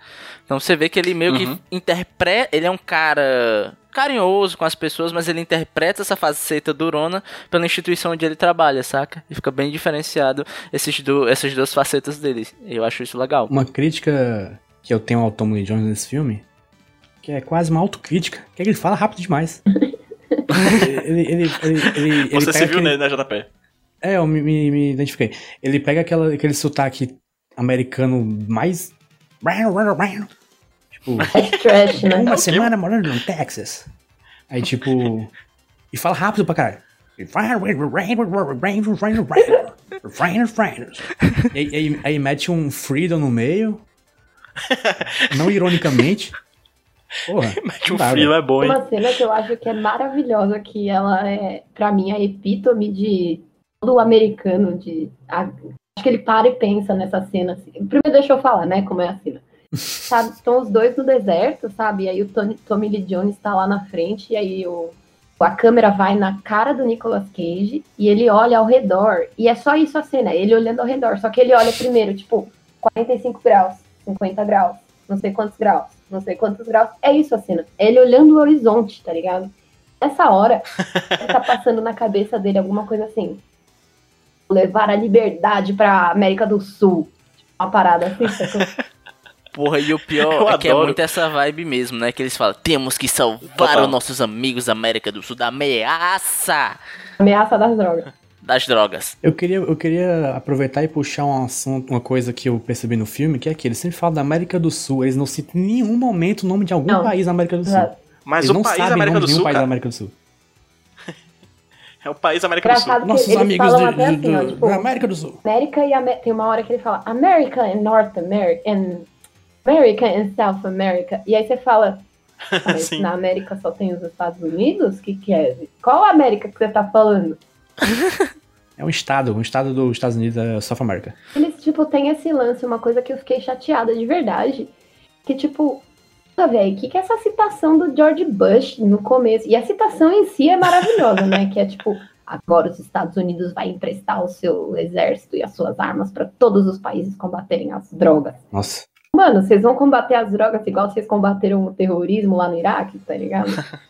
Então você vê que ele meio Uhum. que interpreta. Ele é um cara carinhoso com as pessoas, mas ele interpreta essa faceta durona pela instituição onde ele trabalha, saca? E fica bem diferenciado esses do, essas duas facetas dele. Eu acho isso legal. Uma crítica que eu tenho ao Tom Lee Jones nesse filme, que é quase uma autocrítica, que é que ele fala rápido demais. *laughs* ele, ele, ele, ele, ele Você se viu aquele- nele, né, JP? É, eu me, me, me identifiquei. Ele pega aquela, aquele sotaque americano mais Tipo, *laughs* É trash, né? uma semana morando no Texas. Aí, tipo. E fala rápido pra caralho. E aí, aí, aí mete um Freedom no meio. Não ironicamente. Porra. *laughs* Um dá, frio velho. é bom, hein? Uma cena que eu acho que é maravilhosa, que ela é, pra mim, a epítome de todo americano, de... a- acho que ele para e pensa nessa cena, assim. Primeiro deixa eu falar, né, como é a cena. *laughs* Sabe, estão os dois no deserto, sabe, e aí o Tony, Tommy Lee Jones tá lá na frente, e aí o, a câmera vai na cara do Nicolas Cage, e ele olha ao redor, e é só isso a cena, ele olhando ao redor, só que ele olha primeiro, tipo, 45 graus, 50 graus, não sei quantos graus, não sei quantos graus. É isso a cena. É ele olhando o horizonte, tá ligado? Nessa hora, *laughs* tá passando na cabeça dele alguma coisa assim. Levar a liberdade pra América do Sul. Uma parada assim, sacou? *laughs* Porra, e o pior Eu é que é adoro. muito essa vibe mesmo, né? Que eles falam, temos que salvar Total. os nossos amigos da América do Sul da ameaça Ameaça das drogas. *laughs* das drogas. Eu queria, eu queria aproveitar e puxar um assunto, uma coisa que eu percebi no filme, que é que eles sempre falam da América do Sul. Eles não citam em nenhum momento o nome de algum Não. país da América do Sul. Exato. Mas eles o não país sabem da América nome do de nenhum Sul, país da América do Sul. *laughs* é o país da América do Sul. Engraçado Nossos amigos de, de- assim, do- tipo, da América do Sul. América e Amé- tem uma hora que ele fala America and North America and America and South America. E aí você fala, "Ah, *laughs* mas na América só tem os Estados Unidos? Que que é? Qual América que você tá falando? É um estado, um estado dos Estados Unidos da South America. Eles, tipo, tem esse lance, uma coisa que eu fiquei chateada de verdade. Que, tipo, puta, velho, o que, que é essa citação do George Bush no começo? E a citação em si é maravilhosa, né? Que é tipo, agora os Estados Unidos vai emprestar o seu exército e as suas armas para todos os países combaterem as drogas. Nossa. Mano, vocês vão combater as drogas igual vocês combateram o terrorismo lá no Iraque, tá ligado? *laughs*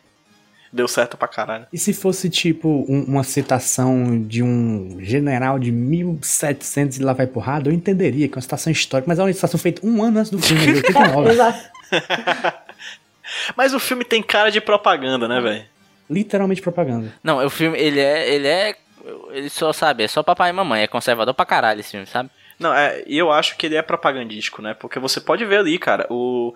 Deu certo pra caralho. E se fosse, tipo, um- uma citação de um general de 1700 e lá vai porrada, eu entenderia que é uma citação histórica, mas é uma citação feita um ano antes do filme, de É, 89. *laughs* exato. *laughs* Mas o filme tem cara de propaganda, né, velho? Literalmente propaganda. Não, o filme, ele é. Ele é. Ele só sabe, é só papai e mamãe, é conservador pra caralho esse filme, sabe? Não, é, e eu acho que ele é propagandístico, né? Porque você pode ver ali, cara, o.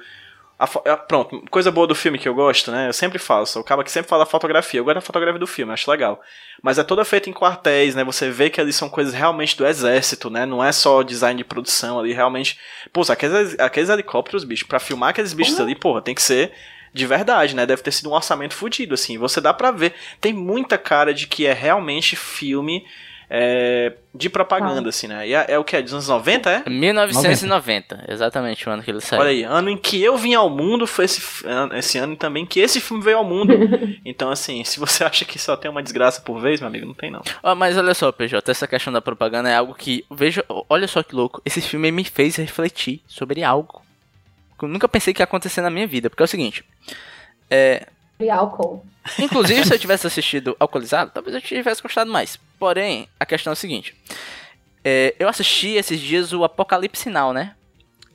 a a- pronto, coisa boa do filme que eu gosto, né? Eu sempre falo, sou o cara que sempre fala da fotografia. Eu gosto da fotografia do filme, acho legal. Mas é toda feita em quartéis, né? Você vê que ali são coisas realmente do exército, né? Não é só design de produção ali, realmente. Pô, aqueles, aqueles helicópteros, bicho, pra filmar aqueles bichos ali, porra, tem que ser de verdade, né? Deve ter sido um orçamento fudido, assim. Você dá pra ver. Tem muita cara de que é realmente filme é, de propaganda, assim, né? E é, é o que? É dos anos 90, é? 1990, exatamente o ano que ele saiu. Olha aí, ano em que eu vim ao mundo foi esse, esse ano também que esse filme veio ao mundo. *laughs* então, assim, se você acha que só tem uma desgraça por vez, meu amigo, não tem não. Ó, mas olha só, PJ, essa questão da propaganda é algo que. Veja, olha só que louco. Esse filme me fez refletir sobre algo que eu nunca pensei que ia acontecer na minha vida. Porque é o seguinte. É, E álcool. Inclusive, se eu *laughs* tivesse assistido alcoolizado, talvez eu tivesse gostado mais. Porém, a questão é a seguinte: é, eu assisti esses dias o Apocalipse Now, né?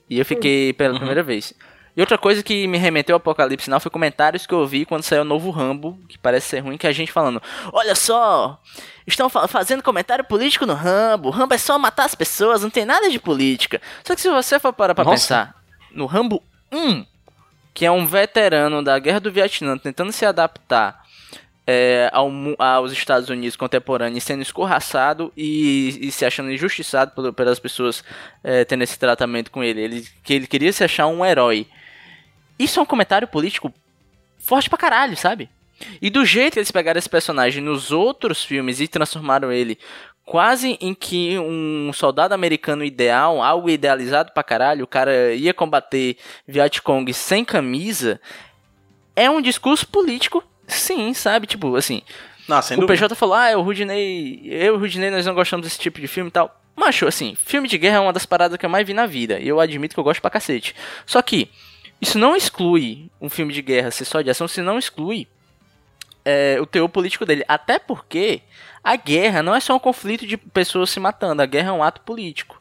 E eu fiquei pela Uhum. primeira vez. E outra coisa que me remeteu ao Apocalipse Now foi comentários que eu vi quando saiu o novo Rambo, que parece ser ruim, que a gente falando: Olha só, estão fa- fazendo comentário político no Rambo. Rambo é só matar as pessoas, não tem nada de política. Só que se você for parar pra Nossa. pensar no Rambo 1, que é um veterano da Guerra do Vietnã tentando se adaptar é, ao aos Estados Unidos contemporâneos, sendo escorraçado e, e se achando injustiçado por- pelas pessoas é, tendo esse tratamento com ele. ele. Que ele queria se achar um herói. Isso é um comentário político forte pra caralho, sabe? E do jeito que eles pegaram esse personagem nos outros filmes e transformaram ele quase em que um soldado americano ideal, algo idealizado pra caralho, o cara ia combater Vietcong sem camisa, é um discurso político, sim, sabe? Tipo, assim, Não, o dúvida. PJ falou, ah, o Rudinei, eu e o Rudinei nós não gostamos desse tipo de filme e tal. Macho, assim, filme de guerra é uma das paradas que eu mais vi na vida, e eu admito que eu gosto pra cacete. Só que, isso não exclui um filme de guerra ser só de ação, se não exclui é, o teor político dele. Até porque a guerra não é só um conflito de pessoas se matando, a guerra é um ato político.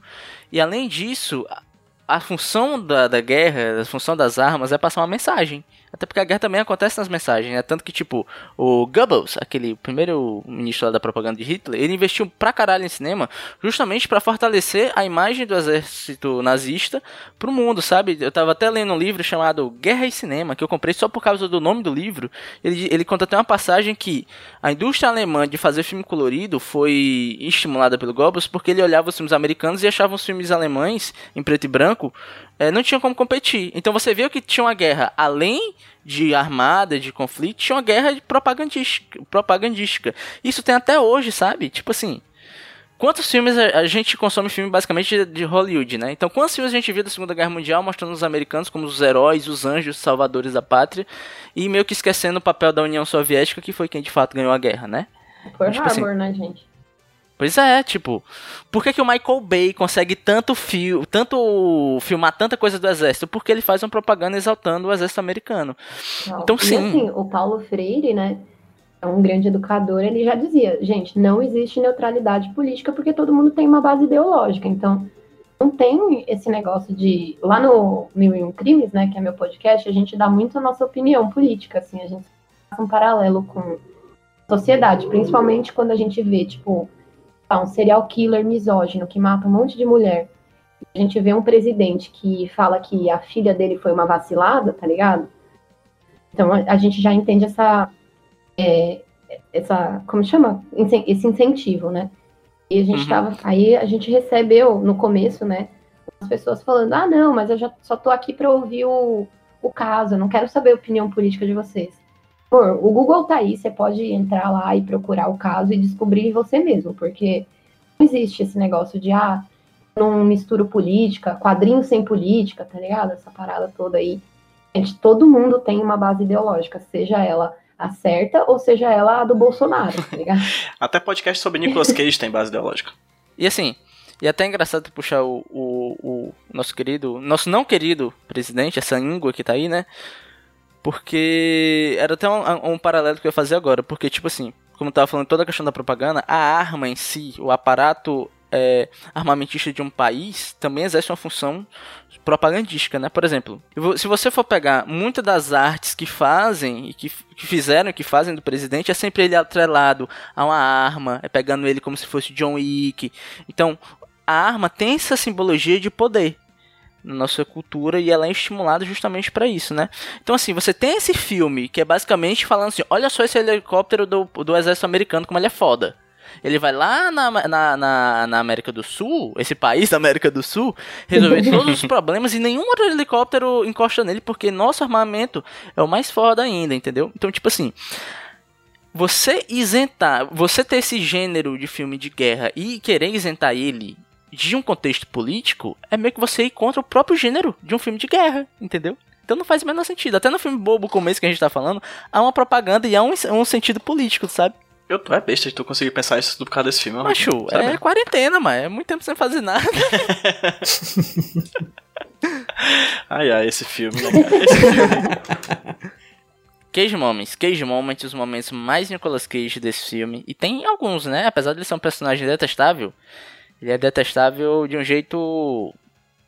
E além disso, a- a função da, da guerra, a função das armas é passar uma mensagem. Até porque a guerra também acontece nas mensagens, né? Tanto que, tipo, o Goebbels, aquele primeiro ministro lá da propaganda de Hitler, ele investiu pra caralho em cinema justamente para fortalecer a imagem do exército nazista pro mundo, sabe? Eu tava até lendo um livro chamado Guerra e Cinema, que eu comprei só por causa do nome do livro. Ele, ele conta até uma passagem que a indústria alemã de fazer filme colorido foi estimulada pelo Goebbels porque ele olhava os filmes americanos e achava os filmes alemães em preto e branco é, não tinha como competir. Então você viu que tinha uma guerra além de armada, de conflito, tinha uma guerra propagandística, propagandística. Isso tem até hoje, sabe? Tipo assim, quantos filmes a, gente consome filme basicamente de, Hollywood, né? Então quantos filmes a gente viu da Segunda Guerra Mundial mostrando os americanos como os heróis, os anjos, os salvadores da pátria e meio que esquecendo o papel da União Soviética que foi quem de fato ganhou a guerra, né? Por Tipo assim, né, gente? Pois é, tipo, por que, que o Michael Bay consegue tanto fio, tanto filmar tanta coisa do exército? Porque ele faz uma propaganda exaltando o exército americano. Não. Então, sim. assim, o Paulo Freire, né, é um grande educador, ele já dizia, gente, não existe neutralidade política porque todo mundo tem uma base ideológica. Então, não tem esse negócio de. Lá no Mil e Um Crimes, né, que é meu podcast, a gente dá muito a nossa opinião política, assim, a gente faz um paralelo com sociedade, principalmente quando a gente vê, tipo, um serial killer misógino que mata um monte de mulher. A gente vê um presidente que fala que a filha dele foi uma vacilada, tá ligado? Então a, gente já entende essa, é, essa, como chama? Esse incentivo, né? E a gente Uhum. tava, aí a gente recebeu no começo, né? As pessoas falando, ah, não, mas eu já só tô aqui para ouvir o, o caso, eu não quero saber a opinião política de vocês. Pô, o Google tá aí, você pode entrar lá e procurar o caso e descobrir você mesmo, porque não existe esse negócio de, ah, não misturo política, quadrinho sem política, tá ligado? Essa parada toda aí. Gente, todo mundo tem uma base ideológica, seja ela a certa ou seja ela a do Bolsonaro, tá ligado? *laughs* Até podcast sobre Nicolas Cage tem base ideológica. E assim, e até é engraçado puxar o, o, o nosso querido, nosso não querido presidente, essa íngua que tá aí, né? Porque era até um, um paralelo que eu ia fazer agora, porque tipo assim, como eu tava falando toda a questão da propaganda, a arma em si, o aparato é, armamentista de um país também exerce uma função propagandística, né? Por exemplo, se você for pegar muitas das artes que fazem e que, que fizeram e que fazem do presidente, é sempre ele atrelado a uma arma, é pegando ele como se fosse John Wick. Então, a arma tem essa simbologia de poder na nossa cultura e ela é estimulada justamente para isso, né? Então assim, você tem esse filme que é basicamente falando assim, olha só esse helicóptero do, do exército americano como ele é foda. Ele vai lá na, na, na, na América do Sul, esse país da América do Sul, resolver *laughs* todos os problemas e nenhum outro helicóptero encosta nele porque nosso armamento é o mais foda ainda, entendeu? Então, tipo assim, você isentar, você ter esse gênero de filme de guerra e querer isentar ele de um contexto político, é meio que você ir contra o próprio gênero de um filme de guerra, entendeu? Então não faz o menor sentido. Até no filme bobo como esse que a gente tá falando, há uma propaganda e há um, um sentido político, sabe? Eu tô é besta de tu conseguir pensar isso tudo por causa desse filme. Macho, é quarentena, mas é muito tempo sem fazer nada. *laughs* Ai, ai, esse filme, né? Esse filme. Cage Moments. Cage Moments, os momentos mais Nicolas Cage desse filme. E tem alguns, né? Apesar de ele ser um personagem detestável, ele é detestável de um jeito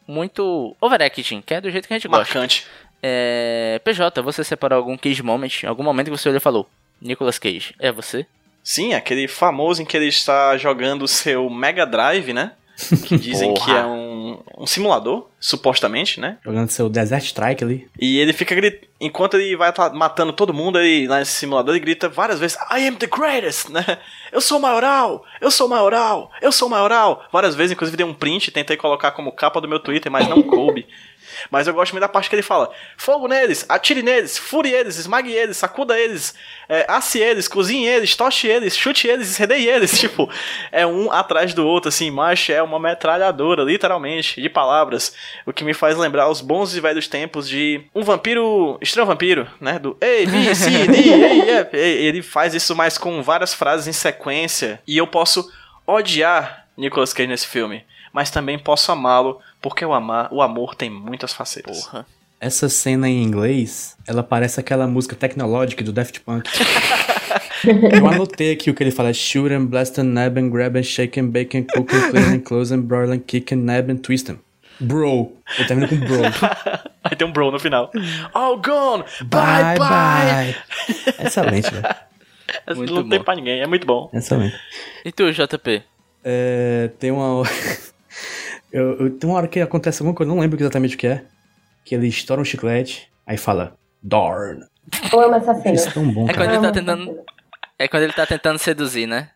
muito overacting, que é do jeito que a gente gosta. Marcante. É... PJ, você separou algum Cage Moment? Algum momento que você olhou e falou, Nicolas Cage, é você? Sim, aquele famoso em que ele está jogando o seu Mega Drive, né? Que dizem Porra. que é um, um simulador, supostamente, né? Jogando seu Desert Strike ali. E ele fica gritando, enquanto ele vai tá matando todo mundo aí lá nesse simulador, ele grita várias vezes, I am the greatest, né? Eu sou o maioral, eu sou o maioral, eu sou o maioral. Várias vezes, inclusive dei um print, tentei colocar como capa do meu Twitter, mas não coube. Mas eu gosto muito da parte que ele fala: fogo neles, atire neles, fure eles, esmague eles, sacuda eles, é, asse eles, cozinhe eles, toche eles, chute eles, redeie eles. *laughs* Tipo, é um atrás do outro, assim, mas é uma metralhadora, literalmente, de palavras. O que me faz lembrar os bons e velhos tempos de um vampiro, estranho vampiro, né? Do A, B, C, D, E, F. Ele faz isso mais com várias frases em sequência. E eu posso odiar Nicolas Cage nesse filme, mas também posso amá-lo, porque o, amar, o amor tem muitas facetas. Porra. Essa cena em inglês, ela parece aquela música tecnológica do Daft Punk. Eu anotei aqui o que ele fala: shoot and blast and nab and grab and shake and bake and cook and clean and close and broil and kick and nab and twist 'em. Bro. Ele termina com bro. *laughs* Aí tem um bro no final. All gone! Bye, bye! Excelente, velho. Muito não tem bom. pra ninguém, é muito bom. Excelente. E tu, JP? É, tem uma. *laughs* eu, eu- tem uma hora que acontece alguma coisa, eu não lembro exatamente o que é. Que ele estoura um chiclete, aí fala, Darn. Eu amo essa cena. Isso é tão bom, É cara. quando ele Eu tá tentando. É quando ele tá tentando seduzir, né?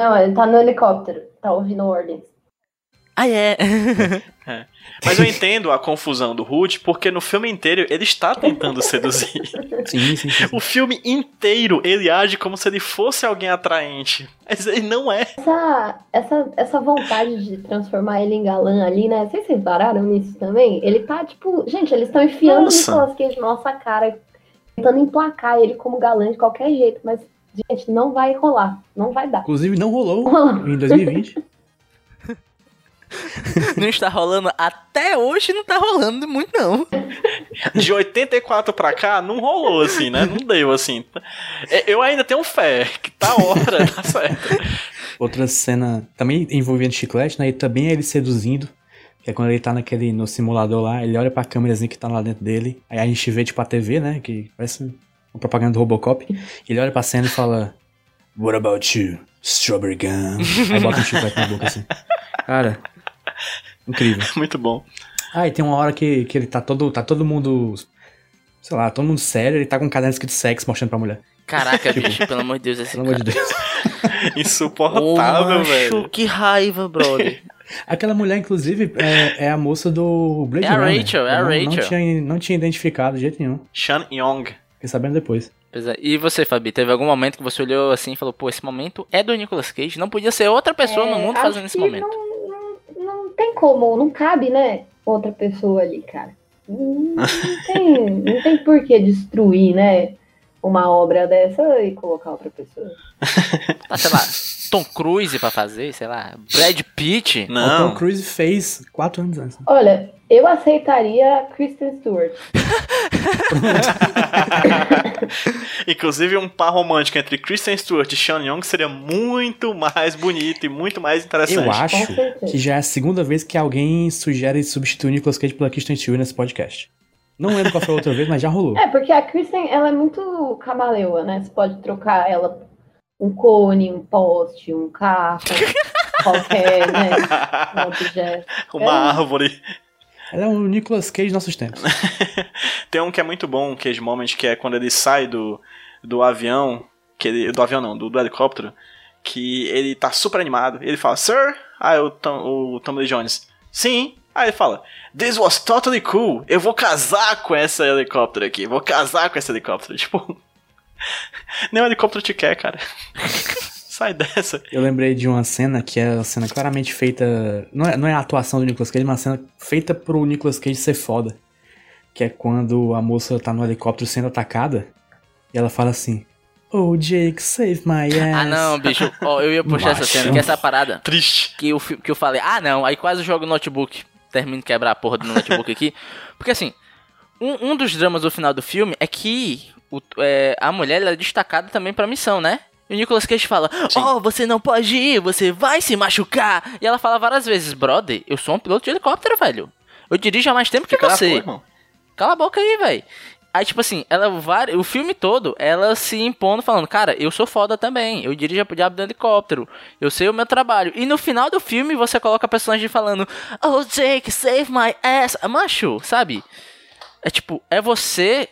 Não, ele tá no helicóptero, tá ouvindo ordens. Ah, *laughs* é. Mas eu entendo a confusão do Rude, porque no filme inteiro ele está tentando seduzir. *laughs* Sim, sim, sim. sim. O filme inteiro ele age como se ele fosse alguém atraente. Mas ele não é. Essa, essa, essa vontade de transformar ele em galã ali, né? Vocês repararam nisso também? Ele tá, tipo... Gente, eles estão enfiando o Nossa. Nicolas Cage na nossa cara, tentando emplacar ele como galã de qualquer jeito, mas, gente, não vai rolar. Não vai dar. Inclusive, não rolou Rolou. em 2020. *laughs* não está rolando até hoje, não tá rolando muito, não. De 84 pra cá, não rolou assim, né? Não deu assim. É, Eu ainda tenho fé, que tá hora, tá *laughs* certo. Outra cena também envolvendo chiclete, né? E também ele seduzindo. Que é quando ele tá naquele, no simulador lá, ele olha pra câmerazinha que tá lá dentro dele. Aí a gente vê, tipo, a TV, né? Que parece uma propaganda do Robocop. Ele olha pra cena e fala: What about you? Strawberry gum. *laughs* Aí bota um chiclete na boca assim. Cara, incrível. *laughs* Muito bom. Ah, e tem uma hora que, que ele tá todo, tá todo mundo, sei lá, todo mundo sério, ele tá com um caderno escrito sexo mostrando pra mulher. Caraca, bicho, pelo amor de Deus, esse Pelo amor cara. de Deus. *laughs* Insuportável, velho. que raiva, brother. Aquela mulher, inclusive, é, é a moça do Blade É a Runner. Rachel, é a não, Não Rachel. tinha, não tinha identificado de jeito nenhum. Shan Yong. Fiquei sabendo depois. Pois é. E você, Fabi, teve algum momento que você olhou assim e falou, pô, esse momento é do Nicolas Cage, não podia ser outra pessoa no É, mundo acho fazendo esse momento. Não, não, tem como, não cabe, né? Outra pessoa ali, cara. Não, não tem, não tem por que destruir, né? Uma obra dessa e colocar outra pessoa. *laughs* Ah, sei lá, Tom Cruise pra fazer, sei lá, Brad Pitt. O Tom Não. Cruise fez quatro anos antes. Olha, eu aceitaria Kristen Stewart. *laughs* Inclusive, um par romântico entre Kristen Stewart e Sean Young seria muito mais bonito e muito mais interessante. Eu acho que já é a segunda vez que alguém sugere substituir o Nicolas Cage pela Kristen Stewart nesse podcast. Não lembro qual foi a outra vez, mas já rolou. É, porque a Kristen, ela é muito camaleoa, né? Você pode trocar ela um cone, um poste, um carro, *laughs* qualquer, né? Um objeto. Uma É. árvore. Ela é o Nicolas Cage dos nossos tempos. *laughs* Tem um que é muito bom, um Cage Moment, que é quando ele sai do, do avião, que ele, do avião não, do, do helicóptero, que ele tá super animado. Ele fala, Sir? Ah, é o, Tom, o Tommy Lee Jones. Sim. Aí ele fala, This was totally cool. Eu vou casar com essa helicóptero aqui. Vou casar com esse helicóptero. *laughs* Tipo, nem o helicóptero te quer, cara. *laughs* Sai dessa. Eu lembrei de uma cena que é uma cena claramente feita. Não é, não é a atuação do Nicolas Cage, mas uma cena feita pro Nicolas Cage ser foda. Que é quando a moça tá no helicóptero sendo atacada e ela fala assim: Oh, Jake, save my ass. Ah, não, bicho, ó, eu ia puxar essa cena, que essa parada Triste. que eu, que eu falei, ah, não, aí quase jogo o notebook, termino de quebrar a porra do notebook aqui. Porque assim, um, um dos dramas do final do filme é que o- é, a mulher ela é destacada também pra missão, né? E o Nicolas Cage fala, oh, você não pode ir, você vai se machucar. E ela fala várias vezes, brother, eu sou um piloto de helicóptero, velho. Eu dirijo há mais tempo que na você. Cala a boca aí, velho. Aí, tipo assim, ela vari- o filme todo, ela se impondo, falando, cara, eu sou foda também, eu dirijo pro diabo do helicóptero, eu sei o meu trabalho. E no final do filme, você coloca a personagem falando, oh, Jake, save my ass. Macho, sabe? É tipo, é você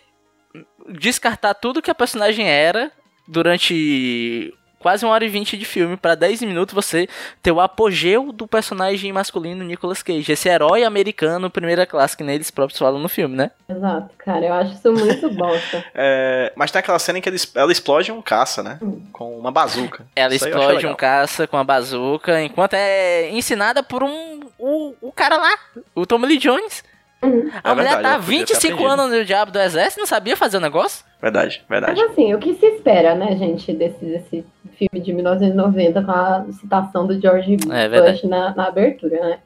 descartar tudo que a personagem era durante quase uma hora e vinte de filme pra 10 minutos você ter o apogeu do personagem masculino Nicolas Cage, esse herói americano primeira classe que nem eles próprios falam no filme, né? Exato, cara, eu acho isso muito *laughs* bosta. É, mas tem aquela cena em que ela explode um caça, né? Com uma bazuca. Ela Isso explode um caça com a bazuca, enquanto é ensinada por um o, o cara lá, o Tommy Lee Jones. Uhum. A É mulher verdade, tá ela podia ter 25 aprendido. anos no diabo do exército, não sabia fazer o negócio? Verdade, Mas verdade. assim, o que se espera, né, gente, desse, desse filme de 1990 com a citação do George É. Bush na, na abertura, né?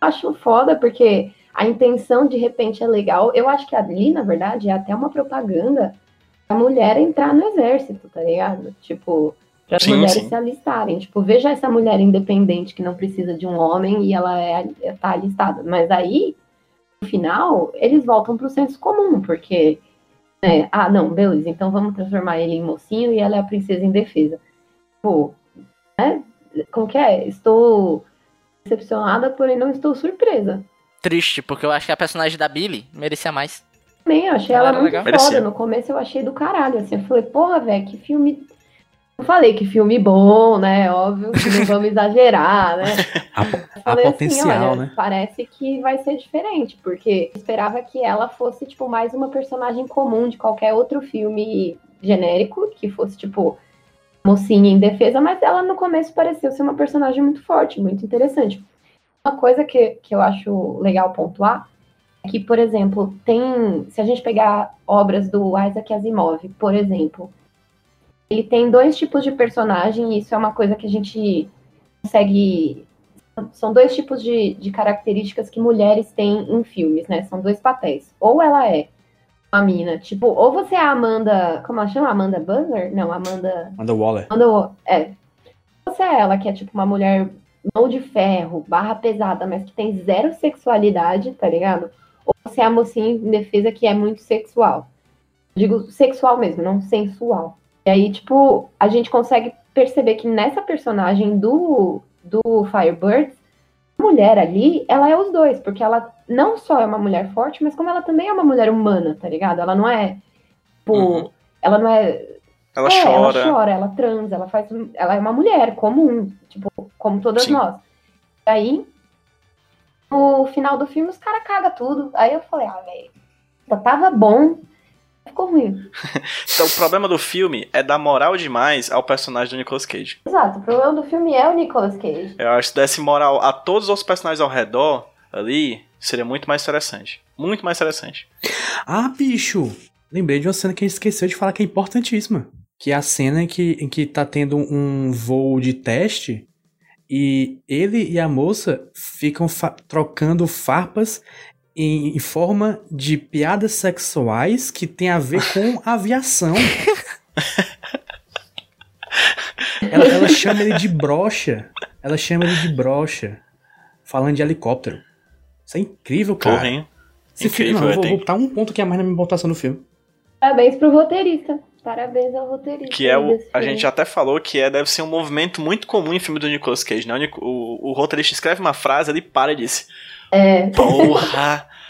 Acho foda porque a intenção de repente é legal. Eu acho que ali, na verdade, é até uma propaganda a mulher entrar no exército, tá ligado? Tipo, Para as Sim, mulheres sim. se alistarem. Tipo, veja essa mulher independente que não precisa de um homem e ela é, tá alistada. Mas aí, no final, eles voltam pro senso comum, porque. Né, ah, não, beleza, então vamos transformar ele em mocinho e ela é a princesa indefesa. Pô, né? Como que é? Estou decepcionada, porém não estou surpresa. Triste, porque eu acho que a personagem da Billy merecia mais. Também, eu achei Ela ela, muito legal. foda. Merecia. No começo eu achei do caralho, assim. Eu falei, porra, velho, que filme. Eu falei que filme bom, né? Óbvio que não vamos exagerar, né? *laughs* A, a falei potencial, olha, né? Parece que vai ser diferente, porque eu esperava que ela fosse, tipo, mais uma personagem comum de qualquer outro filme genérico, que fosse, tipo, mocinha em defesa, mas ela no começo pareceu ser uma personagem muito forte, muito interessante. Uma coisa que, que eu acho legal pontuar é que, por exemplo, tem. Se a gente pegar obras do Isaac Asimov, por exemplo, ele tem dois tipos de personagem, e isso é uma coisa que a gente consegue. São dois tipos de, de características que mulheres têm em filmes, né? São dois papéis. Ou ela é uma mina, tipo, ou você é a Amanda. Como ela chama? Amanda Buzzer? Não, Amanda. Amanda Waller. Quando é. Você é ela, que é tipo uma mulher mão de ferro, barra pesada, mas que tem zero sexualidade, tá ligado? Ou você é a mocinha em defesa que é muito sexual. Digo sexual mesmo, não sensual. E aí, tipo, a gente consegue perceber que nessa personagem do, do Firebird, a mulher ali, ela é os dois, porque ela não só é uma mulher forte, mas como ela também é uma mulher humana, tá ligado? Ela não é, tipo, Uhum. ela não é Ela é, chora. ela chora, ela transa, ela faz. Ela é uma mulher comum, tipo, como todas Sim. nós. E aí, no final do filme, os caras cagam tudo. Aí eu falei, ah, velho, já tava bom, ficou *laughs* ruim. Então, o problema do filme é dar moral demais ao personagem do Nicolas Cage. Exato, o problema do filme é o Nicolas Cage. Eu acho que se desse moral a todos os personagens ao redor ali, seria muito mais interessante. Muito mais interessante. Ah, bicho! Lembrei de uma cena que a gente esqueceu de falar que é importantíssima. Que é a cena em que, em que tá tendo um voo de teste e ele e a moça ficam fa- trocando farpas em, em forma de piadas sexuais que tem a ver com *laughs* aviação. ela, ela chama ele de brocha. Ela chama ele de brocha. Falando de helicóptero. Isso é incrível, cara. Porra, hein? Esse filme, Incrível, não, eu vou, tem- vou botar um ponto que é mais na minha pontuação do filme. Parabéns pro roteirista. Parabéns ao roteirista. Que é o. A gente até falou que é, deve ser um movimento muito comum em filme do Nicolas Cage, né? O, o, o roteirista escreve uma frase, ele para e diz: É, Porra! *laughs*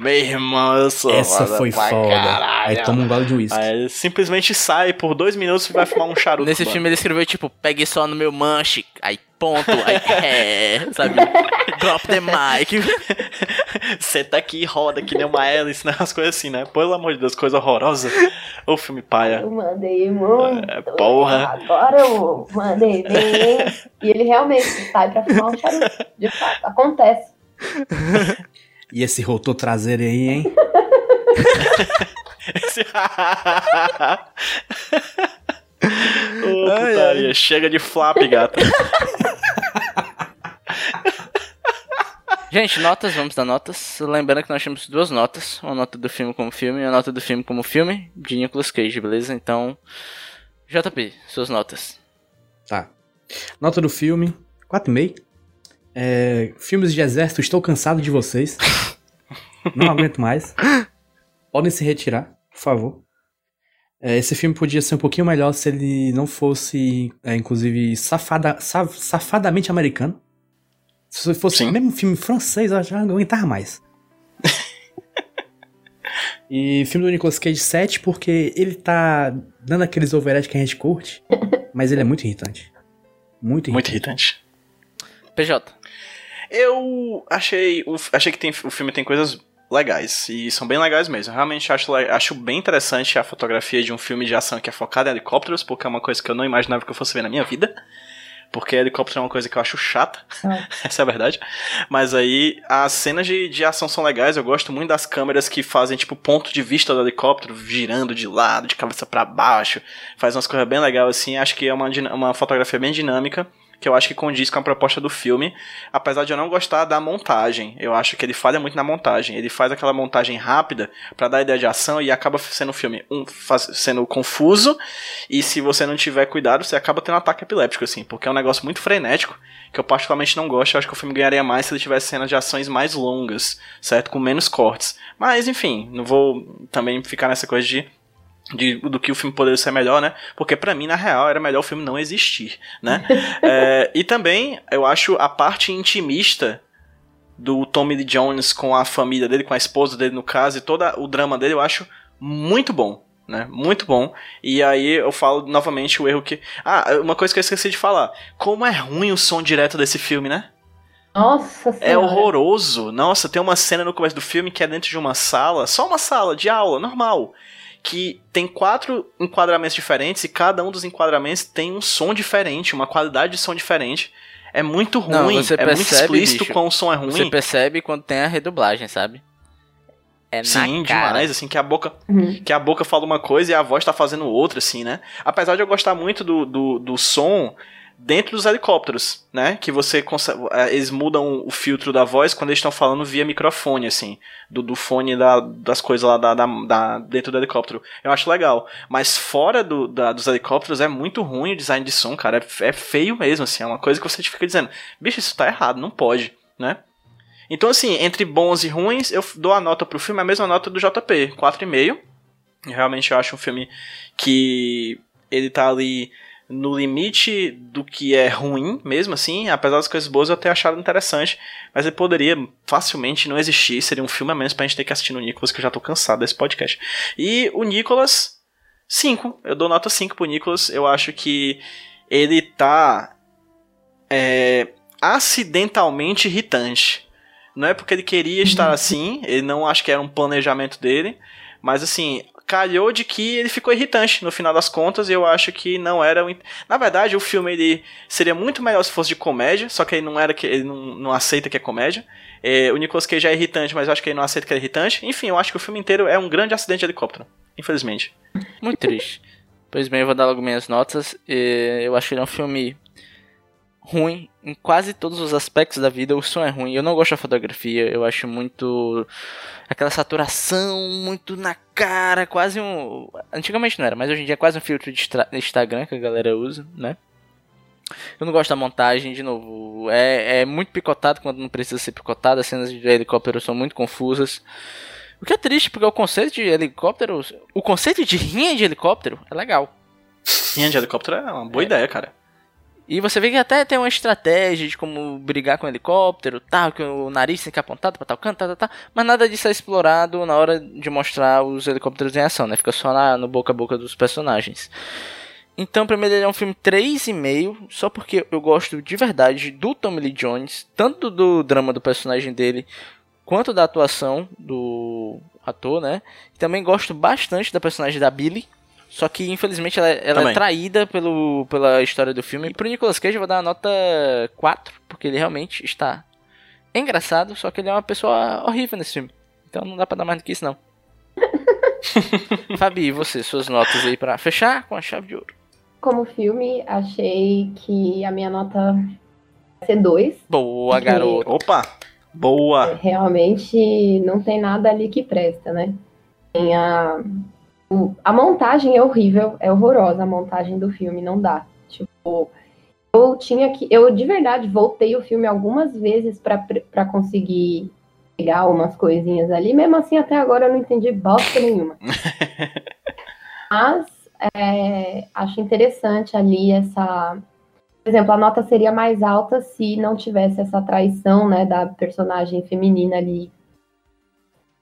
Meu irmão, eu sou. Essa foi foda. caralho." Aí toma um gole de uísque. Aí ele simplesmente sai por dois minutos e vai fumar um charuto. Nesse mano. filme ele escreveu tipo, pegue só no meu manche, aí ponto, aí *laughs* é, sabe? Drop the mic. *laughs* Senta aqui e roda que nem uma hélice, né? As coisas assim, né? Pelo amor de Deus, coisa horrorosa. Ô filme paia. eu mandei muito. É, porra. Agora eu mandei bem. hein? E ele realmente sai pra fumar um charuto. De fato, acontece. *laughs* E esse rotor traseiro aí, hein? *laughs* Esse- Ô, putaria. Chega de flap, gata. Gente, notas, vamos dar notas. Lembrando que nós temos duas notas. Uma nota do filme como filme e uma nota do filme como filme de Nicolas Cage, beleza? Então, JP, suas notas. Tá. Nota do filme, 4,5. É, filmes de exército, estou cansado de vocês. Não aguento mais. Podem se retirar, por favor. É, esse filme podia ser um pouquinho melhor se ele não fosse, é, inclusive, safada, sa- safadamente americano. Se fosse Sim. mesmo um filme francês, eu já não aguentava mais. *laughs* e filme do Nicolas Cage 7, porque ele tá dando aqueles overhead que a gente curte, mas ele é muito irritante. Muito irritante. Muito irritante. PJ. Eu achei. o- Achei que tem, o filme tem coisas legais. E são bem legais mesmo. Eu realmente acho, acho bem interessante a fotografia de um filme de ação que é focado em helicópteros, porque é uma coisa que eu não imaginava que eu fosse ver na minha vida. Porque helicóptero é uma coisa que eu acho chata. Ah. *laughs* Essa é a verdade. Mas aí, as cenas de, de ação são legais. Eu gosto muito das câmeras que fazem, tipo, ponto de vista do helicóptero, girando de lado, de cabeça para baixo. Faz umas coisas bem legais, assim. Acho que é uma, uma fotografia bem dinâmica. Que eu acho que condiz com a proposta do filme, apesar de eu não gostar da montagem. Eu acho que ele falha muito na montagem. Ele faz aquela montagem rápida para dar ideia de ação e acaba sendo um filme um, faz, sendo confuso, e se você não tiver cuidado, você acaba tendo um ataque epiléptico, assim, porque é um negócio muito frenético, que eu particularmente não gosto. Eu acho que o filme ganharia mais se ele tivesse cenas de ações mais longas, certo? Com menos cortes. Mas, enfim, não vou também ficar nessa coisa de de, do que o filme poderia ser melhor, né? Porque para mim, na real, era melhor o filme não existir, né? *laughs* é, e também, eu acho a parte intimista do Tommy Lee Jones com a família dele, com a esposa dele no caso, e todo o drama dele, eu acho muito bom, né? Muito bom. E aí eu falo novamente o erro que... Ah, uma coisa que eu esqueci de falar. Como é ruim o som direto desse filme, né? Nossa É horroroso. Nossa, tem uma cena no começo do filme que é dentro de uma sala, só uma sala de aula, normal que tem quatro enquadramentos diferentes e cada um dos enquadramentos tem um som diferente, uma qualidade de som diferente. É muito ruim, Não, é percebe, muito explícito bicho, quando o som é ruim. Você percebe quando tem a redublagem, sabe? É Sim, na cara. demais, assim, que a boca Uhum. que a boca fala uma coisa e a voz tá fazendo outra, assim, né? Apesar de eu gostar muito do, do, do som dentro dos helicópteros, né? Que você consegue. eh, Eles mudam o filtro da voz quando eles estão falando via microfone, assim. Do, do fone da, das coisas lá da, da, da- dentro do helicóptero. Eu acho legal. Mas fora do, da- dos helicópteros é muito ruim o design de som, cara. É, é feio mesmo, assim. É uma coisa que você fica dizendo, bicho, isso tá errado, não pode, né? Então, assim, entre bons e ruins, eu dou a nota pro filme, a mesma nota do JP, 4,5. Realmente eu acho um filme que ele tá ali no limite do que é ruim, mesmo assim, apesar das coisas boas eu ter achado interessante, mas ele poderia facilmente não existir, seria um filme a menos pra gente ter que assistir no Nicolas, que eu já tô cansado desse podcast. E o Nicolas, 5, eu dou nota 5 pro Nicolas, eu acho que ele tá é, acidentalmente irritante. Não é porque ele queria estar *laughs* assim, ele não acho que era um planejamento dele, mas assim, calhou de que ele ficou irritante no final das contas e eu acho que não era. Na verdade, o filme ele seria muito melhor se fosse de comédia, só que ele não era que ele não, não aceita que é comédia. É, o Nicolas Cage é irritante, mas eu acho que ele não aceita que é irritante. Enfim, eu acho que o filme inteiro é um grande acidente de helicóptero, infelizmente. Muito triste. Pois bem, eu vou dar logo minhas notas. Eu acho que ele é um filme ruim em quase todos os aspectos da vida. O som é ruim. Eu não gosto da fotografia. Eu acho muito. aquela saturação muito na cara. Quase um. Antigamente não era, mas hoje em dia é quase um filtro de Instagram que a galera usa, né? Eu não gosto da montagem, de novo. É, é muito picotado quando não precisa ser picotado. As cenas de helicóptero são muito confusas. O que é triste, porque o conceito de helicóptero. O conceito de rinha de helicóptero é legal. Linha de helicóptero é uma boa ideia, cara. E você vê que até tem uma estratégia de como brigar com o helicóptero, tal, que o nariz tem que apontado pra tal canto, tal, tal, tal, mas nada disso é explorado na hora de mostrar os helicópteros em ação, né? Fica só na, no boca a boca dos personagens. Então, pra mim, ele é um filme 3,5, só porque eu gosto de verdade do Tommy Lee Jones, tanto do drama do personagem dele, quanto da atuação do ator, né? E também gosto bastante da personagem da Billy, só que infelizmente ela, ela é traída pelo, pela história do filme. E pro Nicolas Cage eu vou dar uma nota 4, porque ele realmente está engraçado, só que ele é uma pessoa horrível nesse filme. Então não dá pra dar mais do que isso não. *laughs* Fabi, e você, suas notas aí pra fechar com a chave de ouro. Como filme, achei que a minha nota vai ser 2. Boa, garoto. Opa! Boa! Realmente não tem nada ali que presta, né? Tem a, a montagem é horrível, é horrorosa a montagem do filme, não dá. Tipo, eu tinha que. Eu de verdade voltei o filme algumas vezes pra conseguir pegar umas coisinhas ali. Mesmo assim, até agora eu não entendi bosta nenhuma. *laughs* Mas é, acho interessante ali essa. Por exemplo, a nota seria mais alta se não tivesse essa traição, né, da personagem feminina ali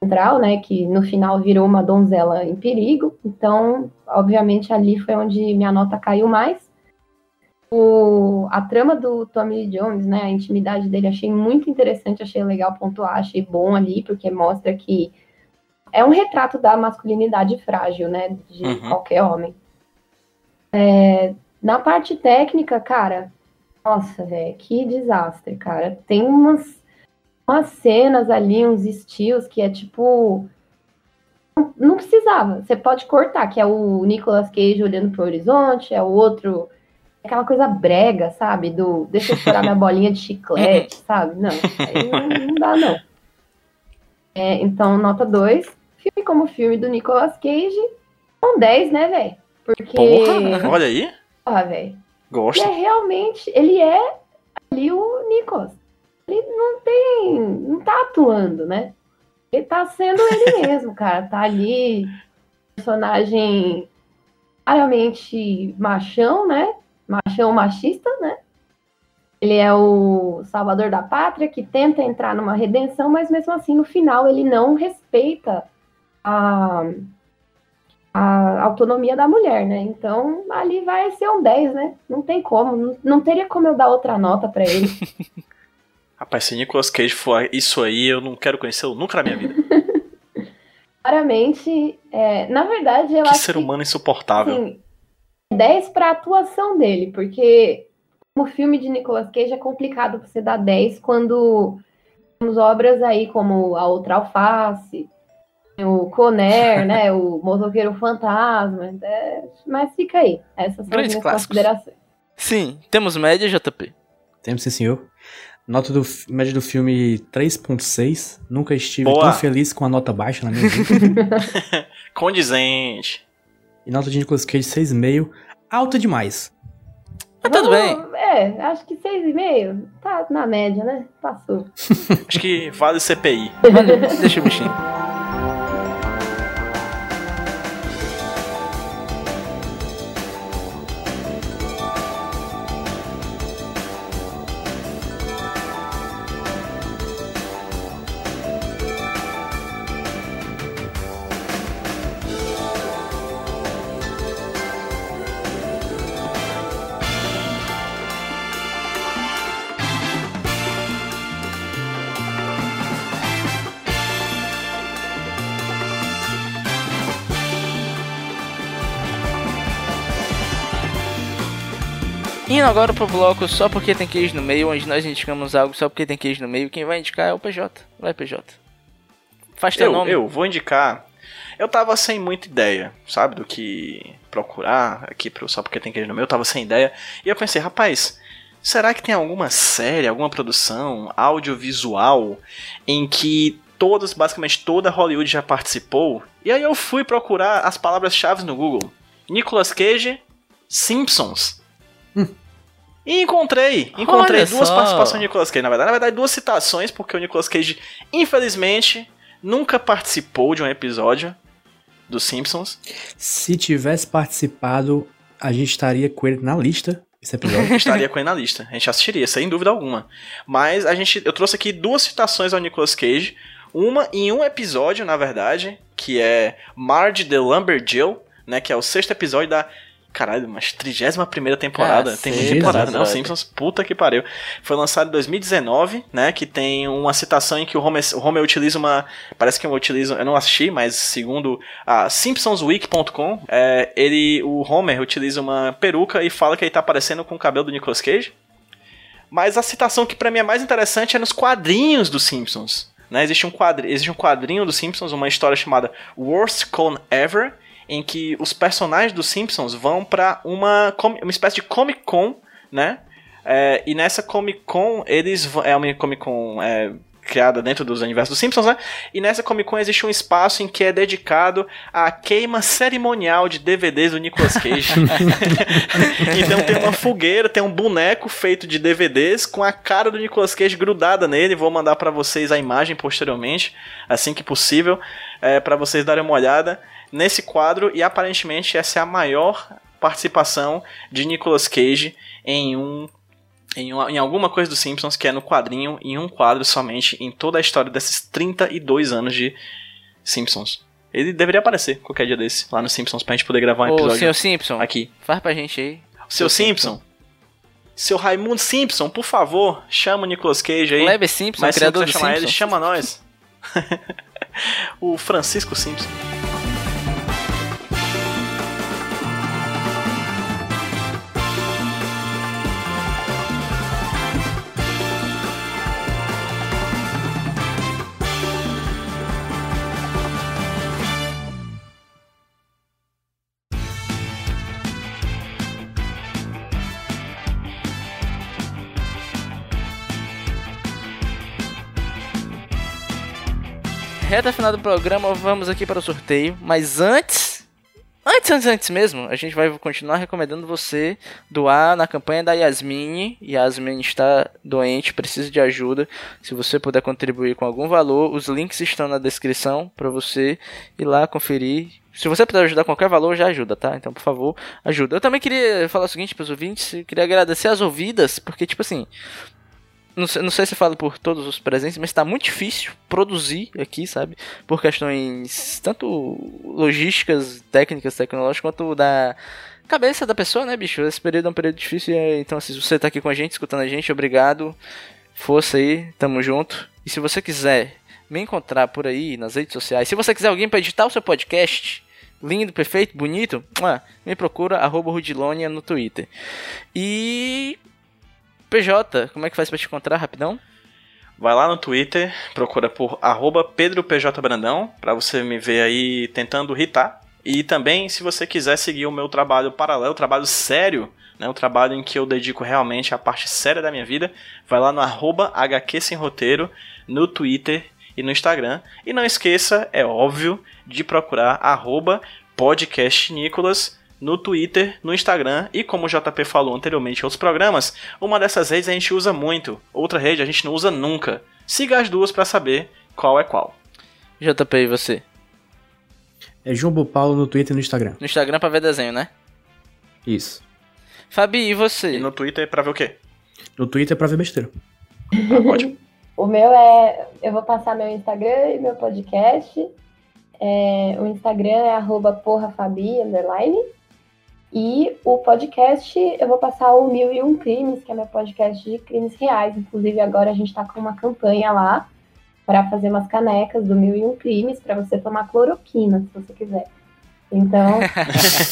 central, né, que no final virou uma donzela em perigo. Então, obviamente, ali foi onde minha nota caiu mais. O, a trama do Tommy Lee Jones, né, a intimidade dele, achei muito interessante, achei legal pontuar, achei bom ali, porque mostra que é um retrato da masculinidade frágil, né, de Uhum. qualquer homem. É, na parte técnica, cara, nossa, velho, que desastre, cara. Tem umas, umas cenas ali, uns estilos que é tipo. Não, precisava. Você pode cortar, que é o Nicolas Cage olhando pro horizonte, é o outro aquela coisa brega, sabe? Do deixa eu furar minha *laughs* bolinha de chiclete, sabe? Não, aí não, não dá, não. É, então, nota 2. Filme como filme do Nicolas Cage, um 10, né, velho? Porque. Porra, *laughs* olha aí. Porra, velho. Gosto. é realmente. Ele é ali o Nicolas. Ele não tem. Não tá atuando, né? Ele tá sendo ele *laughs* mesmo, cara. Tá ali. Personagem claramente machão, né? Machão machista, né? Ele é o salvador da pátria que tenta entrar numa redenção, mas mesmo assim, no final, ele não respeita a, a autonomia da mulher, né? Então, ali vai ser um 10, né? Não tem como. Não, não teria como eu dar outra nota pra ele. *laughs* Rapaz, se Nicolas Cage for isso aí, eu não quero conhecê-lo nunca na minha vida. *laughs* Claramente, é, na verdade, eu Que acho ser que humano insuportável. Assim, 10 para atuação dele, porque como filme de Nicolas Cage é complicado você dar 10 quando temos obras aí como A Outra Alface, o Conner, *laughs* né, o Motoqueiro Fantasma, é, mas fica aí, essas são Grandes as minhas clássicos. considerações. Sim, temos média, JP. Temos sim, senhor. Nota do média do filme 3.6. Nunca estive Boa. tão feliz com a nota baixa na minha vida. *laughs* Condizente. e nota de Nicolas Cage 6,5. Alta demais. Mas tudo bem. É, acho que 6,5 tá na média, né? Passou. Acho que vale CPI. Mas *laughs* Deixa o bichinho. Agora pro bloco só porque tem queijo no meio, onde nós indicamos algo só porque tem queijo no meio. Quem vai indicar é o PJ. Vai, PJ. Faz teu Eu, nome. eu vou indicar. Eu tava sem muita ideia, sabe, do que procurar aqui pro Só Porque Tem Queijo no Meu. Eu tava sem ideia. E eu pensei, rapaz, será que tem alguma série, alguma produção audiovisual em que todas, basicamente toda Hollywood já participou? E aí eu fui procurar as palavras-chave no Google. Nicolas Cage, Simpsons. E encontrei, encontrei Olha duas só. participações de Nicolas Cage, na verdade, na verdade duas citações, porque o Nicolas Cage, infelizmente, nunca participou de um episódio dos Simpsons. Se tivesse participado, a gente estaria com ele na lista. Esse episódio. Estaria com ele na lista. A gente assistiria, sem dúvida alguma. Mas a gente, eu trouxe aqui duas citações ao Nicolas Cage. Uma em um episódio, na verdade, que é Marge the Lumberjill, né? Que é o sexto episódio da. Caralho, mas 31 primeira temporada. tem muita temporada, não? episódio. Simpsons, puta que pariu. Foi lançado em 2019, né? Que tem uma citação em que o Homer, o Homer utiliza uma. Parece que eu utilizo. Eu não assisti, mas segundo a SimpsonsWeek.com, é, ele, o Homer utiliza uma peruca e fala que ele tá parecendo com o cabelo do Nicolas Cage. Mas a citação que pra mim é mais interessante é nos quadrinhos dos Simpsons. Né? Existe, um quadri existe um quadrinho dos Simpsons, uma história chamada Worst Con Ever, em que os personagens dos Simpsons vão pra uma, uma espécie de Comic Con, né? É, e nessa Comic Con, eles vão- é uma Comic Con é, criada dentro dos universos dos Simpsons, né? E nessa Comic Con existe um espaço em que é dedicado à queima cerimonial de DVDs do Nicolas Cage. *laughs* então tem uma fogueira, tem um boneco feito de DVDs com a cara do Nicolas Cage grudada nele. Vou mandar pra vocês a imagem posteriormente, assim que possível, é, para vocês darem uma olhada nesse quadro. E aparentemente essa é a maior participação de Nicolas Cage em um em, uma- em alguma coisa dos Simpsons que é no quadrinho, em um quadro somente, em toda a história desses 32 anos de Simpsons. Ele deveria aparecer qualquer dia desse, lá no Simpsons, pra gente poder gravar um Ô, episódio senhor Simpson, aqui. faz pra gente aí. Seu Simpson, seu Raimundo Simpson, por favor, chama o Nicolas Cage aí. Kleber Simpson, Mas se não criador do chamar ele, Simpsons. chama nós. *laughs* o Francisco Simpson. Reta final do programa, vamos aqui para o sorteio. Mas antes, antes, antes, antes mesmo, a gente vai continuar recomendando você doar na campanha da Yasmine. Yasmine está doente, precisa de ajuda. Se você puder contribuir com algum valor, os links estão na descrição para você ir lá conferir. Se você puder ajudar qualquer valor, já ajuda, tá? Então, por favor, ajuda. Eu também queria falar o seguinte para os ouvintes, queria agradecer as ouvidas, porque, tipo assim, não sei, não sei se falo por todos os presentes, mas tá muito difícil produzir aqui, sabe? Por questões tanto logísticas, técnicas, tecnológicas, quanto da cabeça da pessoa, né, bicho? Esse período é um período difícil, e, então, se você tá aqui com a gente, escutando a gente, obrigado. Força aí, tamo junto. E se você quiser me encontrar por aí nas redes sociais, se você quiser alguém para editar o seu podcast, lindo, perfeito, bonito, mua, me procura, arroba Rudilonia no Twitter. E. PJ, como é que faz pra te encontrar rapidão? Vai lá no Twitter, procura por PedroPJBrandão, pra você me ver aí tentando irritar. E também, se você quiser seguir o meu trabalho paralelo, trabalho sério, né, o trabalho em que eu dedico realmente à parte séria da minha vida, vai lá no arroba HQ Sem Roteiro, no Twitter e no Instagram. E não esqueça, é óbvio, de procurar arroba no Twitter, no Instagram e como o JP falou anteriormente em outros programas, uma dessas redes a gente usa muito, outra rede a gente não usa nunca. Siga as duas para saber qual é qual. JP, e você? É Jumbo Paulo no Twitter e no Instagram. No Instagram pra ver desenho, né? Isso. Fabi, e você? E no Twitter pra ver o quê? No Twitter é pra ver besteira. Ah, ótimo. *laughs* O meu é. Eu vou passar meu Instagram e meu podcast. É, o Instagram é arroba porrafabi, underline. E o podcast, eu vou passar o Mil e Um Crimes, que é meu podcast de crimes reais. Inclusive, agora a gente está com uma campanha lá para fazer umas canecas do Mil e Um Crimes para você tomar cloroquina, se você quiser. Então,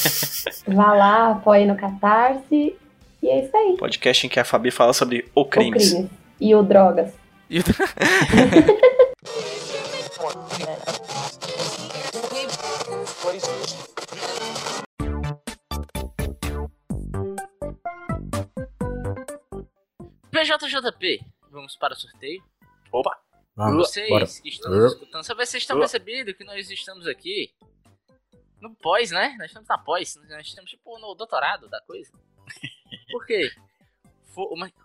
*laughs* vá lá, apoie no Catarse. E é isso aí. Podcast em que a Fabi fala sobre o O crimes. crimes. E o drogas. E o- *laughs* PJJP, vamos para o sorteio. Opa! Vamos, Vocês bora. que estão nos escutando, sabe vocês estão Ué. percebendo que nós estamos aqui no pós, né? Nós estamos na pós, nós estamos tipo no doutorado da coisa. *laughs* Por quê?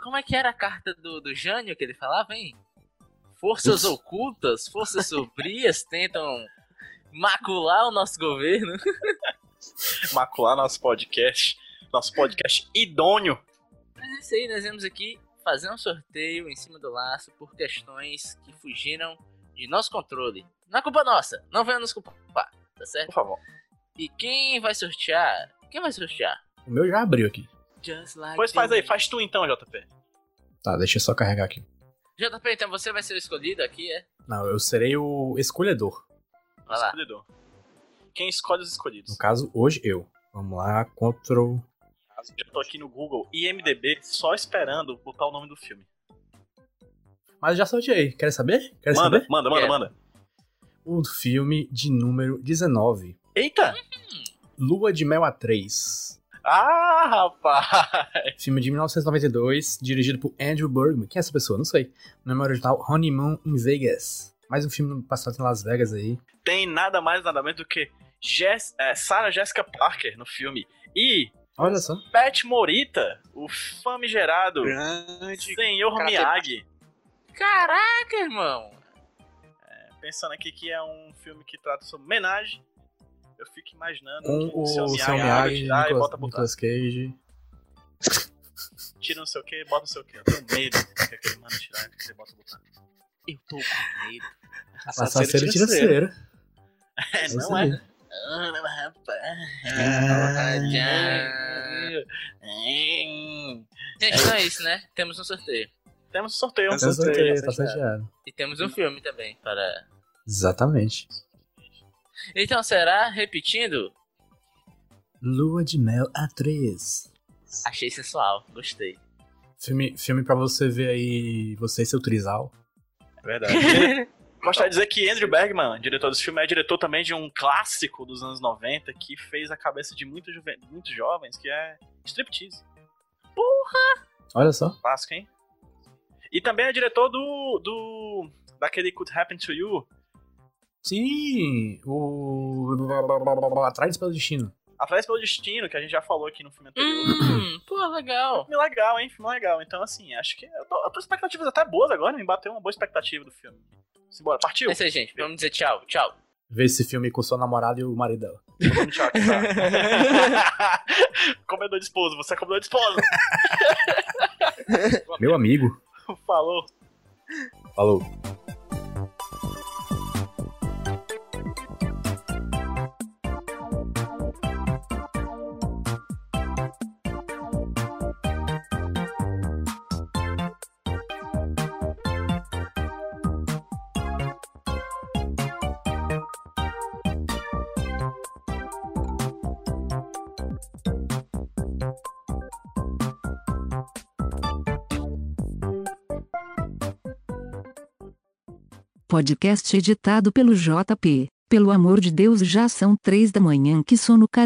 Como é que era a carta do, do Jânio que ele falava, hein? Forças Isso. ocultas, forças sombrias *laughs* tentam macular o nosso governo. *laughs* Macular nosso podcast. Nosso podcast idôneo. Mas é isso aí, nós vamos aqui fazer um sorteio em cima do laço por questões que fugiram de nosso controle. Não é culpa nossa, não venha nos culpar, tá certo? Por favor. E quem vai sortear? Quem vai sortear? O meu já abriu aqui. Just like Pois faz aí, faz tu então, JP. Tá, deixa eu só carregar aqui. JP, então você vai ser o escolhido aqui, é? Não, eu serei o escolhedor. Vai lá. Escolhedor. Quem escolhe os escolhidos? No caso, hoje eu. Vamos lá, Ctrl. Eu tô aqui no Google IMDB só esperando botar o nome do filme. Mas eu já sorteei. Quer saber? Quer Manda, saber? manda, manda, Quero. manda. O filme de número 19. Eita! Lua de Mel A3. Ah, rapaz! Filme de 1992, dirigido por Andrew Bergman. Quem é essa pessoa? Não sei. O nome original, Honeymoon in Vegas. Mais um filme passado em Las Vegas aí. Tem nada mais, nada menos do que Jess, é, Sarah Jessica Parker no filme. E Olha só. Pat Morita, o famigerado Grande. Senhor Karate Miyagi. Caraca, irmão! Pensando aqui que é um filme que trata sobre homenagem, eu fico imaginando Com que o seu seu Miyagi, Miyagi, tirar e Nicolas, bota botar. Nicolas Cage. Tira não sei o que, bota não sei o que. Eu tenho medo que aquele mano tirar e você bota botar. Eu tô com medo. Passar cera e tira cera. *laughs* É, não é? Gente, então é isso, né? Temos um sorteio. Temos um sorteio. Temos um sorteio, sorteio, tá tá sorteado. sorteado. E temos um filme também para. Exatamente. Então será, repetindo, Lua de Mel A3. achei sensual, gostei. Filme, filme pra você ver aí, você e seu trisal. É verdade. *laughs* Gostaria de dizer que Andrew Bergman, diretor desse filme, é diretor também de um clássico dos anos 90 que fez a cabeça de muitos, jovens, que é Striptease. Olha só. Clássico, hein? E também é diretor do. do daquele Could Happen to You, Sim, o. Atrás pelo Destino. Atrás pelo Destino, que a gente já falou aqui no filme anterior. Hum, pô, legal. Filme legal, hein? Filme legal. Então, assim, acho que. Eu tô, eu tô expectativas até boas agora, me bateu uma boa expectativa do filme. Simbora, partiu? É isso aí, gente. Vamos dizer tchau. Tchau. Ver esse filme com sua namorada e o marido dela. Tchau, tchau. *laughs* comedor de esposo, você é comedor de esposo. Meu amigo. Falou. Falou. Podcast editado pelo JP. Pelo amor de Deus, já são três da manhã que sono car...